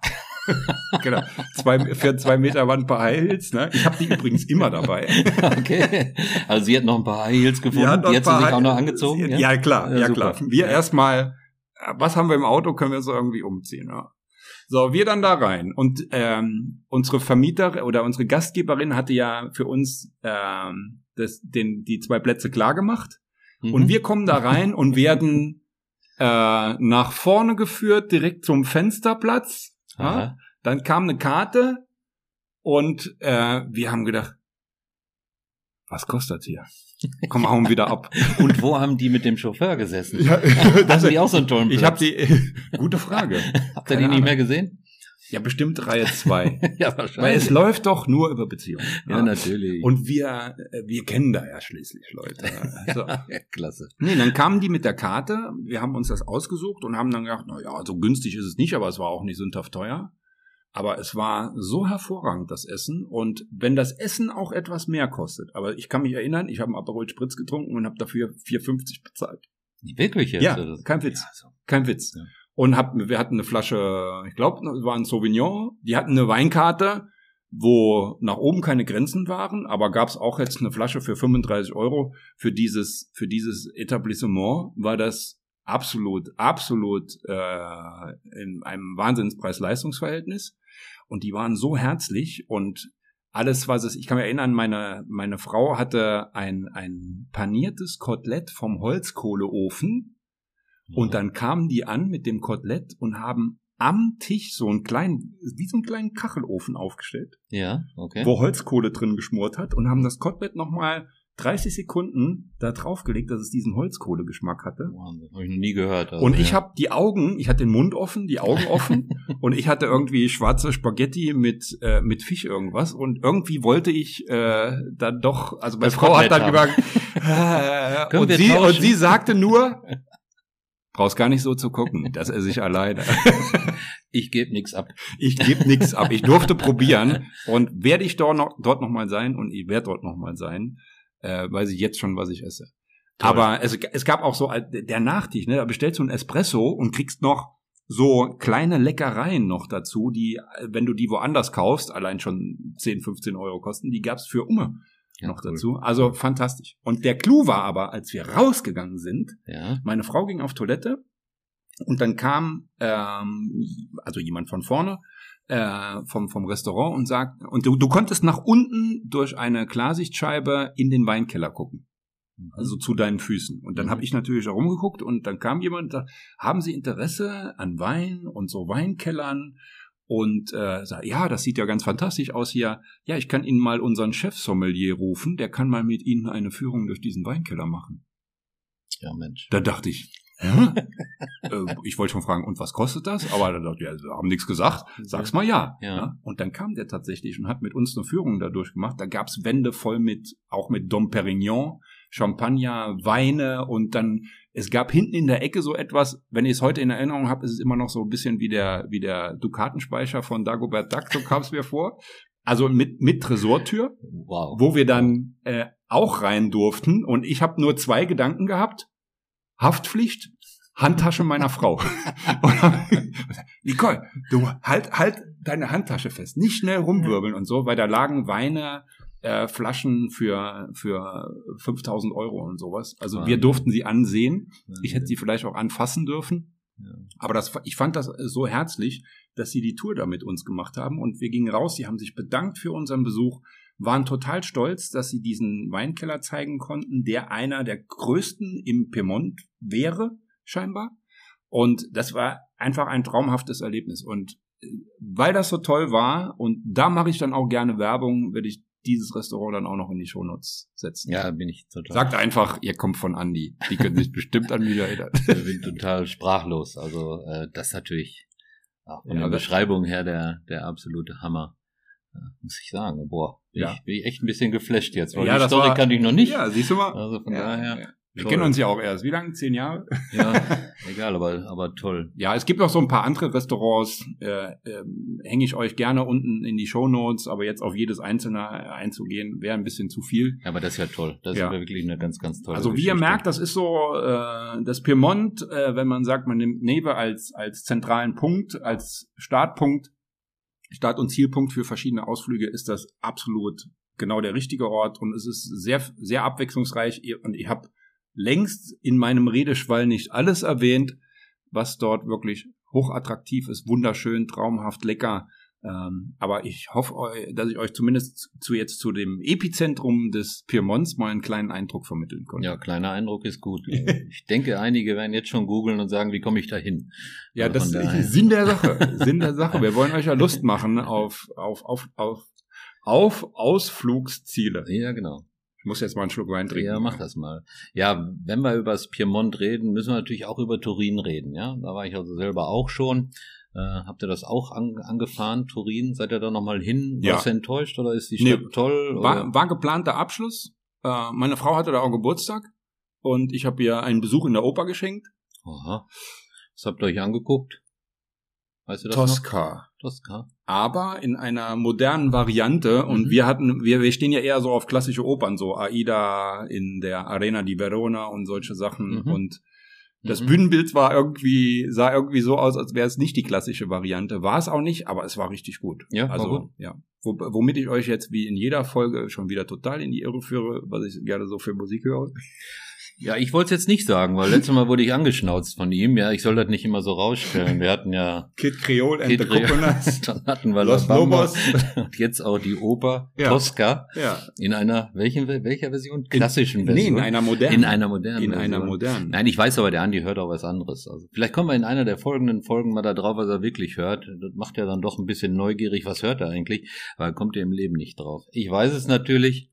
[laughs] genau. Zwei, für zwei Meter waren ein paar High Heels. Ne? Ich habe die übrigens immer dabei. [laughs] Okay. Also sie hat noch ein paar High Heels gefunden. Die Die hat sie sich auch noch angezogen. Ja, klar, Ja, ja, klar. Wir Ja. erstmal, was haben wir im Auto, können wir so irgendwie umziehen. Ja. So, wir dann da rein. Und ähm, unsere Vermieter oder unsere Gastgeberin hatte ja für uns ähm, das, den, die zwei Plätze klar gemacht. Mhm. Und wir kommen da rein und werden äh, nach vorne geführt, direkt zum Fensterplatz. Ja? Dann kam eine Karte und äh, wir haben gedacht, was kostet hier? Komm, hauen wieder ab. [laughs] Und wo haben die mit dem Chauffeur gesessen? Ja, [laughs] Hatten die auch so einen tollen ich Platz? habe die [laughs] gute Frage. Habt ihr die keine nicht mehr gesehen? Ja, bestimmt Reihe zwei. [laughs] ja, Weil es läuft doch nur über Beziehungen. Ja, natürlich. Und wir, äh, wir kennen da ja schließlich Leute. Also, [laughs] ja, klasse. nee, dann kamen die mit der Karte. Wir haben uns das ausgesucht und haben dann gedacht, na ja, so günstig ist es nicht, aber es war auch nicht sündhaft teuer. Aber es war so hervorragend, das Essen. Und wenn das Essen auch etwas mehr kostet, aber ich kann mich erinnern, ich habe einen Aperol Spritz getrunken und habe dafür 4,50 bezahlt. Wirklich jetzt? Ja, kein Witz. Ja, so. Kein Witz. Ja. Und hab, wir hatten eine Flasche, ich glaube, es war ein Sauvignon. Die hatten eine Weinkarte, wo nach oben keine Grenzen waren, aber gab es auch jetzt eine Flasche für 35 Euro. Für dieses, für dieses Etablissement war das absolut, absolut äh, in einem Wahnsinnspreis-Leistungsverhältnis. Und die waren so herzlich und alles, was es, ich kann mich erinnern, meine, meine Frau hatte ein, ein paniertes Kotelett vom Holzkohleofen und dann kamen die an mit dem Kotelett und haben am Tisch so einen kleinen, wie so einen kleinen Kachelofen aufgestellt, Ja, okay. wo Holzkohle drin geschmort hat und haben das Kotelett nochmal 30 Sekunden da draufgelegt, dass es diesen Holzkohlegeschmack hatte. Wahnsinn. Hab ich noch nie gehört. also, Und ich ja. habe die Augen, ich hatte den Mund offen, die Augen [laughs] offen und ich hatte irgendwie schwarze Spaghetti mit äh, mit Fisch irgendwas und irgendwie wollte ich äh, dann doch, also meine Das Frau hat Kotelett dann haben. gesagt, [laughs] äh, und sie tauschen? und sie sagte nur, [laughs] brauchst gar nicht so zu gucken, das esse ich [laughs] alleine. Ich gebe nichts ab. Ich gebe nichts ab. Ich durfte probieren [laughs] und werde ich dort noch dort noch mal sein und ich werde dort noch mal sein, äh, weiß ich jetzt schon, was ich esse. Toll. Aber es, es gab auch so der Nachtisch, ne? Da bestellst du ein Espresso und kriegst noch so kleine Leckereien noch dazu, die, äh, wenn du die woanders kaufst, allein schon 10, 15 Euro kosten, die gab's für Umme Ja, noch cool. dazu. Also fantastisch. Und der Clou war aber, als wir rausgegangen sind, Ja. meine Frau ging auf Toilette und dann kam ähm, also jemand von vorne äh, vom vom Restaurant und sagt und du, du konntest nach unten durch eine Klarsichtscheibe in den Weinkeller gucken. Mhm. Also zu deinen Füßen. Und dann mhm. habe ich natürlich herumgeguckt und dann kam jemand und sagte, haben Sie Interesse an Wein und so Weinkellern? Und äh, sagt, ja, das sieht ja ganz fantastisch aus hier. Ja, ich kann Ihnen mal unseren Chef-Sommelier rufen, der kann mal mit Ihnen eine Führung durch diesen Weinkeller machen. Ja, Mensch. Da dachte ich, ja? [laughs] äh, ich wollte schon fragen, und was kostet das? Aber da dachte ich, ja, haben nichts gesagt. Sag's mal ja. ja. ja. Und dann kam der tatsächlich und hat mit uns eine Führung dadurch gemacht. Da gab's Wände voll mit, auch mit Dom Perignon, Champagner, Weine und dann, es gab hinten in der Ecke so etwas, wenn ich es heute in Erinnerung habe, ist es immer noch so ein bisschen wie der, wie der Dukatenspeicher von Dagobert Duck, so kam es mir vor. Also mit, mit Tresortür, wow. wo wir dann äh, auch rein durften. Und ich habe nur zwei Gedanken gehabt. Haftpflicht, Handtasche meiner Frau. [laughs] Nicole, du halt, halt deine Handtasche fest, nicht schnell rumwirbeln und so, weil da lagen Weine, äh, Flaschen für, für 5000 Euro und sowas. Also wir durften sie ansehen. Ich hätte sie vielleicht auch anfassen dürfen. Ja. Aber das, ich fand das so herzlich, dass sie die Tour da mit uns gemacht haben und wir gingen raus. Sie haben sich bedankt für unseren Besuch, waren total stolz, dass sie diesen Weinkeller zeigen konnten, der einer der größten im Piemont wäre, scheinbar. Und das war einfach ein traumhaftes Erlebnis. Und äh, weil das so toll war, und da mache ich dann auch gerne Werbung, würde ich dieses Restaurant dann auch noch in die Shownotes setzen. Ja, bin ich total. Sagt einfach, ihr kommt von Andi. Die können sich bestimmt an mich erinnern. [laughs] Ich bin total sprachlos. Also äh, das ist natürlich auch von ja, der Beschreibung her der, der absolute Hammer. Ja, muss ich sagen. Boah, bin, ja. ich, bin ich echt ein bisschen geflasht jetzt, weil ja, die Story war, kannte ich noch nicht. Ja, siehst du mal. Also von daher. Wir toll. kennen uns ja auch erst. Wie lange? Zehn Jahre? Ja, [laughs] egal, aber, aber toll. Ja, es gibt noch so ein paar andere Restaurants. Äh, äh, Hänge ich euch gerne unten in die Show Notes, aber jetzt auf jedes einzelne einzugehen, wäre ein bisschen zu viel. Ja, aber das ist ja toll. Das ja. ist wirklich eine ganz, ganz tolle Also wie ihr merkt, das ist so äh, das Piemont, äh, wenn man sagt, man nimmt Neve als, als zentralen Punkt, als Startpunkt, Start- und Zielpunkt für verschiedene Ausflüge, ist das absolut genau der richtige Ort und es ist sehr, sehr abwechslungsreich und ich habe längst in meinem Redeschwall nicht alles erwähnt, was dort wirklich hochattraktiv ist, wunderschön, traumhaft, lecker. Ähm, aber ich hoffe, dass ich euch zumindest zu jetzt zu dem Epizentrum des Piemonts mal einen kleinen Eindruck vermitteln konnte. Ja, kleiner Eindruck ist gut. [laughs] ich denke, einige werden jetzt schon googeln und sagen, wie komme ich da hin? Ja, also das ist Sinn der Sache. [laughs] Sinn der Sache. Wir wollen euch ja Lust machen auf, auf, auf, auf, auf Ausflugsziele. Ja, genau. Ich muss jetzt mal einen Schluck Wein trinken. Ja, mach das mal. Ja, wenn wir über das Piemont reden, müssen wir natürlich auch über Turin reden. Ja, da war ich also selber auch schon. Äh, habt ihr das auch an, angefahren, Turin? Seid ihr da nochmal hin? Ja. Warst du enttäuscht oder ist die Stadt nee, toll? War, war geplanter Abschluss. Äh, meine Frau hatte da auch Geburtstag und ich habe ihr einen Besuch in der Oper geschenkt. Aha. Was habt ihr euch angeguckt? Weißt du das Tosca. Noch? Tosca. Aber in einer modernen Variante und mhm. wir hatten, wir, wir stehen ja eher so auf klassische Opern, so Aida in der Arena di Verona und solche Sachen mhm. und das mhm. Bühnenbild war irgendwie, sah irgendwie so aus, als wäre es nicht die klassische Variante. War es auch nicht, aber es war richtig gut. Ja, also, gut. ja. womit ich euch jetzt wie in jeder Folge schon wieder total in die Irre führe, was ich gerne so für Musik höre. Ja, ich wollte es jetzt nicht sagen, weil letztes Mal wurde ich angeschnauzt von ihm. Ja, ich soll das nicht immer so rausstellen. Wir hatten ja Kid Creole and Kid the Coconuts. [laughs] Dann hatten wir Los Lobos. Und jetzt auch die Oper ja. Tosca. Ja. In einer, welchen, welcher Version? Klassischen Version. Nee, in einer modernen. In einer modernen In Version. einer modernen. Nein, ich weiß aber, der Andi hört auch was anderes. Also vielleicht kommen wir in einer der folgenden Folgen mal da drauf, was er wirklich hört. Das macht ja dann doch ein bisschen neugierig, was hört er eigentlich. Er kommt ja im Leben nicht drauf. Ich weiß es natürlich.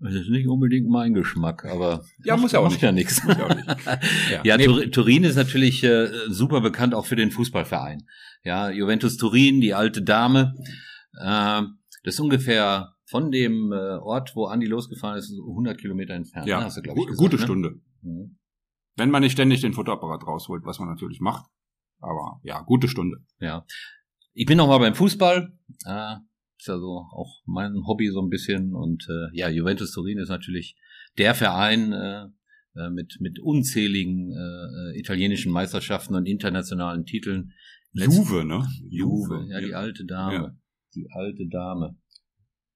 Das ist nicht unbedingt mein Geschmack, aber ja, muss ja auch nicht. ja nichts. [laughs] Ja, ja, ja nee. Turin ist natürlich äh, super bekannt auch für den Fußballverein. Ja, Juventus Turin, die alte Dame. Äh, das ist ungefähr von dem äh, Ort, wo Andi losgefahren ist, 100 Kilometer entfernt. Ja, hast du, ich, gesagt, gute ne? Stunde. Mhm. Wenn man nicht ständig den Fotoapparat rausholt, was man natürlich macht. Aber ja, gute Stunde. Ja. Ich bin noch mal beim Fußball. Äh, ist ja so auch mein Hobby so ein bisschen. Und äh, ja, Juventus Turin ist natürlich der Verein äh, äh mit, mit unzähligen äh, äh, italienischen Meisterschaften und internationalen Titeln. Juve, ne? Juve, ja, die alte Dame. Ja. Die alte Dame.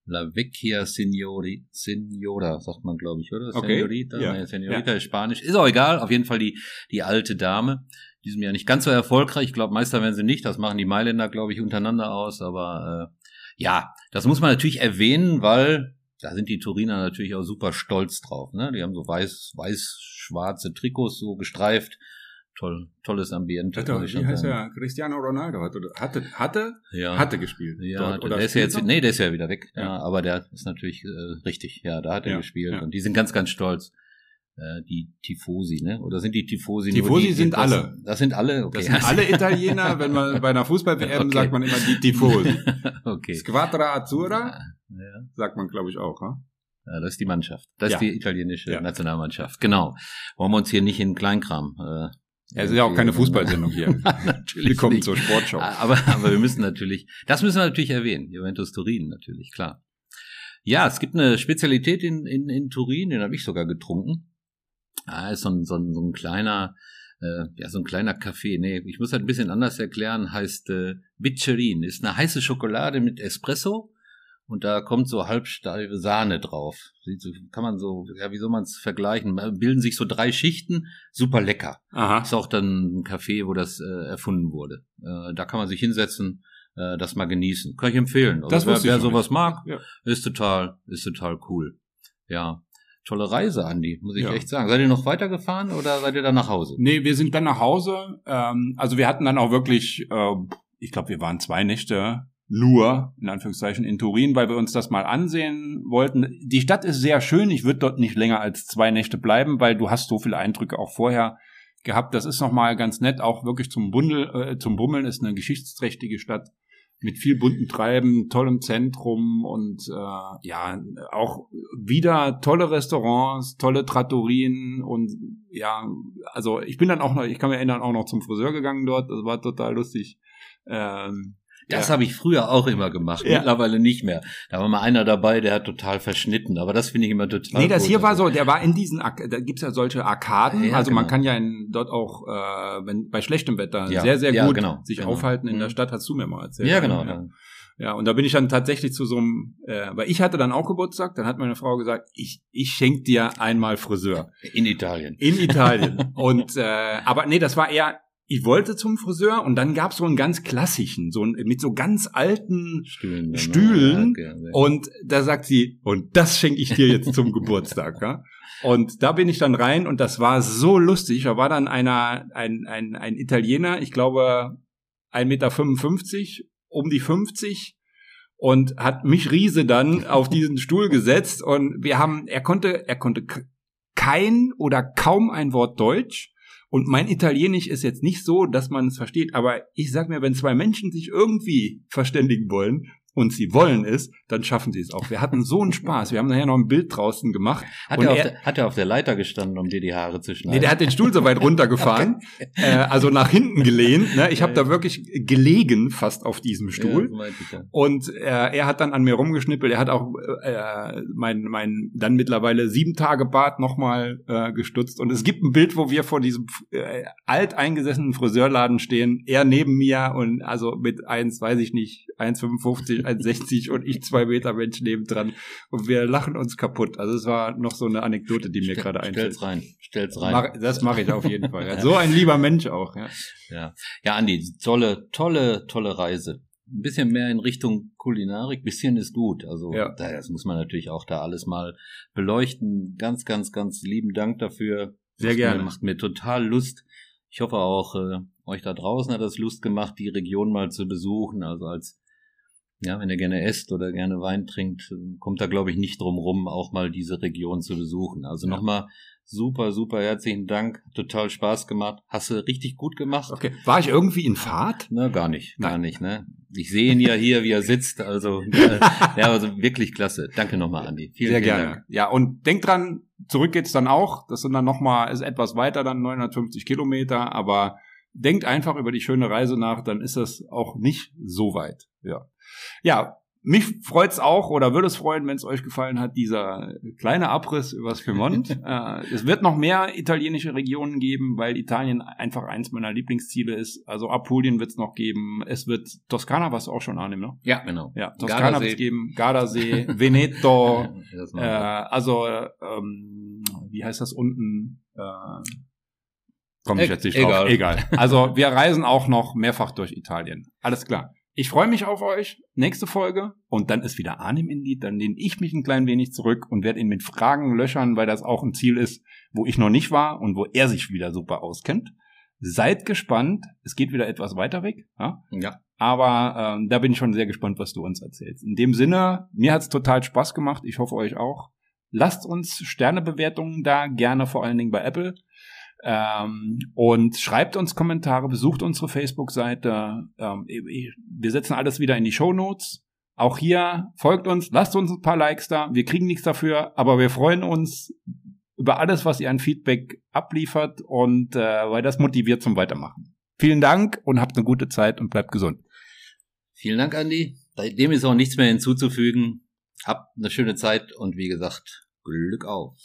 La Vecchia Signori, Signora, sagt man, glaube ich, oder? Okay. Senorita, ja. Nein, Senorita ja. ist Spanisch. Ist auch egal, auf jeden Fall die, die alte Dame. Diesem Jahr nicht ganz so erfolgreich. Ich glaube, Meister werden sie nicht. Das machen die Mailänder, glaube ich, untereinander aus. Aber äh, ja, das muss man natürlich erwähnen, weil da sind die Turiner natürlich auch super stolz drauf. Ne? Die haben so weiß, weiß-schwarze Trikots so gestreift. Toll, tolles Ambiente. Hatte, ich wie heißt er? Cristiano Ronaldo hatte, hatte, hatte, Ja. hatte gespielt. Ja, dort. Oder der ist ja jetzt, noch? nee, der ist ja wieder weg. Ja. Ja. aber der ist natürlich äh, richtig. Ja, da hat er gespielt und die sind ganz, ganz stolz. Äh, die Tifosi, ne? Oder sind die Tifosi? Tifosi die, sind das, alle. Das sind alle. Okay. Das sind alle [laughs] Italiener, wenn man bei einer Fußball-WM Okay. sagt man immer die Tifosi. [laughs] okay. Squadra Azzurra Ja. sagt man, glaube ich, auch. Ja? Ja, das ist die Mannschaft. Das Ja. ist die italienische Ja. Nationalmannschaft. Genau. Wollen wir uns hier nicht in Kleinkram. Äh, Es ist ja auch keine Fußballsendung hier. [laughs] natürlich Willkommen nicht. zur Sportshow. Aber, aber wir müssen natürlich, das müssen wir natürlich erwähnen. Juventus Turin natürlich, klar. Ja, es gibt eine Spezialität in, in, in Turin, den habe ich sogar getrunken. Ah, ist so ein, so ein, so ein kleiner, äh, ja, so ein kleiner Kaffee. Nee, ich muss halt ein bisschen anders erklären, heißt äh, Biccerin. Ist eine heiße Schokolade mit Espresso und da kommt so halbsteife Sahne drauf. Kann man so, ja, wie soll man es vergleichen? Bilden sich so drei Schichten, super lecker. Aha. Ist auch dann ein Café, wo das äh, erfunden wurde. Äh, da kann man sich hinsetzen, äh, das mal genießen. Kann ich empfehlen. Also Das wer, wer sowas mag, Ja. ist total, ist total cool. Ja. Tolle Reise, Andi, muss ich Ja. echt sagen. Seid ihr noch weitergefahren oder seid ihr dann nach Hause? Nee, wir sind dann nach Hause. Ähm, also wir hatten dann auch wirklich, äh, ich glaube, wir waren zwei Nächte nur, in Anführungszeichen, in Turin, weil wir uns das mal ansehen wollten. Die Stadt ist sehr schön. Ich würde dort nicht länger als zwei Nächte bleiben, weil du hast so viele Eindrücke auch vorher gehabt. Das ist nochmal ganz nett, auch wirklich zum Bundel, äh, zum Bummeln ist eine geschichtsträchtige Stadt mit viel bunten Treiben, tollem Zentrum und äh, ja, auch wieder tolle Restaurants, tolle Trattorien und ja, also ich bin dann auch noch, ich kann mich erinnern, auch noch zum Friseur gegangen dort, das war total lustig. Ähm, Das ja. habe ich früher auch immer gemacht, Ja. mittlerweile nicht mehr. Da war mal einer dabei, der hat total verschnitten, aber das finde ich immer total Nee, das gut. hier war so, der war in diesen, da gibt's ja solche Arkaden, Ja, also man genau. kann ja in, dort auch, äh, wenn bei schlechtem Wetter sehr, sehr gut genau, sich genau. aufhalten in der Mhm. Stadt, hast du mir mal erzählt. Ja, genau. Ja. Ja, und da bin ich dann tatsächlich zu so einem, äh, weil ich hatte dann auch Geburtstag, dann hat meine Frau gesagt, ich, ich schenk dir einmal Friseur. In Italien. In Italien. [laughs] und äh, aber nee, das war eher, ich wollte zum Friseur und dann gab's so einen ganz klassischen, so einen, mit so ganz alten Stühlen. Stühlen Ja, und da sagt sie, und das schenke ich dir jetzt zum [laughs] Geburtstag. Ja? Und da bin ich dann rein und das war so lustig. Da war dann einer, ein, ein, ein Italiener, ich glaube 1,55 Meter, um die 50 und hat mich Riese dann auf diesen Stuhl gesetzt und wir haben, er konnte, er konnte kein oder kaum ein Wort Deutsch. Und mein Italienisch ist jetzt nicht so, dass man es versteht, aber ich sag mir, wenn zwei Menschen sich irgendwie verständigen wollen und sie wollen es, dann schaffen sie es auch. Wir hatten so einen Spaß. Wir haben nachher noch ein Bild draußen gemacht. Hat er, auf er- der, hat er auf der Leiter gestanden, um dir die Haare zu schneiden? Nee, der hat den Stuhl so weit runtergefahren, [laughs] äh, also nach hinten gelehnt. Ne? Ich habe da wirklich gelegen fast auf diesem Stuhl. Ja. Und äh, er hat dann an mir rumgeschnippelt. Er hat auch äh, mein, mein dann mittlerweile sieben Tage Bart nochmal äh, gestutzt. Und es gibt ein Bild, wo wir vor diesem äh, alteingesessenen Friseurladen stehen. Er neben mir und also mit eins, weiß ich nicht, 1,55, 1,60 und ich zwei Meter Mensch nebendran. Und wir lachen uns kaputt. Also es war noch so eine Anekdote, die mir Stell- gerade einfällt. Stell's rein. Stell's rein. Mach, das mache ich auf jeden Fall. Ja, [laughs] so ein lieber Mensch auch. Ja. Ja. ja, Andi, tolle, tolle, tolle Reise. Ein bisschen mehr in Richtung Kulinarik, bisschen ist gut. Also Ja. da- das muss man natürlich auch da alles mal beleuchten. Ganz, ganz, ganz lieben Dank dafür. Sehr gerne. Mir, macht mir total Lust. Ich hoffe auch, äh, euch da draußen hat das Lust gemacht, die Region mal zu besuchen. Also als, ja, wenn ihr gerne esst oder gerne Wein trinkt, kommt da, glaube ich, nicht drum rum, auch mal diese Region zu besuchen. Also Ja. nochmal super, super herzlichen Dank. Total Spaß gemacht. Hast du richtig gut gemacht. Okay. War ich irgendwie in Fahrt? Na, gar nicht, gar Nein. nicht, ne? Ich sehe ihn ja hier, wie er sitzt, also, [laughs] ja, also wirklich klasse. Danke nochmal, Andi. Vielen, Sehr vielen gerne. Dank. Ja, und denkt dran, zurück geht's dann auch. Das sind dann nochmal, ist etwas weiter, dann 950 Kilometer, aber denkt einfach über die schöne Reise nach, dann ist das auch nicht so weit. Ja. Ja, mich freut's auch oder würde es freuen, wenn es euch gefallen hat, dieser kleine Abriss übers Piemont. [laughs] äh, es wird noch mehr italienische Regionen geben, weil Italien einfach eins meiner Lieblingsziele ist. Also Apulien wird's noch geben. Es wird Toskana, was auch schon annehmen, ne? Ja, genau. Ja, Toskana wird's geben, Gardasee, [laughs] Veneto, äh, also, ähm, wie heißt das unten? Äh, komm ich E- jetzt nicht drauf. egal. Egal. Also, wir reisen auch noch mehrfach durch Italien. Alles klar. Ich freue mich auf euch. Nächste Folge. Und dann ist wieder Arnim in Lied. Dann lehne ich mich ein klein wenig zurück und werde ihn mit Fragen löchern, weil das auch ein Ziel ist, wo ich noch nicht war und wo er sich wieder super auskennt. Seid gespannt. Es geht wieder etwas weiter weg. Ja. Ja. Aber ähm, da bin ich schon sehr gespannt, was du uns erzählst. In dem Sinne, mir hat's total Spaß gemacht. Ich hoffe euch auch. Lasst uns Sternebewertungen da, gerne vor allen Dingen bei Apple. Ähm, und schreibt uns Kommentare, besucht unsere Facebook-Seite. Ähm, wir setzen alles wieder in die Show Notes. Auch hier folgt uns, lasst uns ein paar Likes da. Wir kriegen nichts dafür, aber wir freuen uns über alles, was ihr an Feedback abliefert und äh, weil das motiviert zum Weitermachen. Vielen Dank und habt eine gute Zeit und bleibt gesund. Vielen Dank, Andi. Dem ist auch nichts mehr hinzuzufügen. Habt eine schöne Zeit und wie gesagt, Glück auf.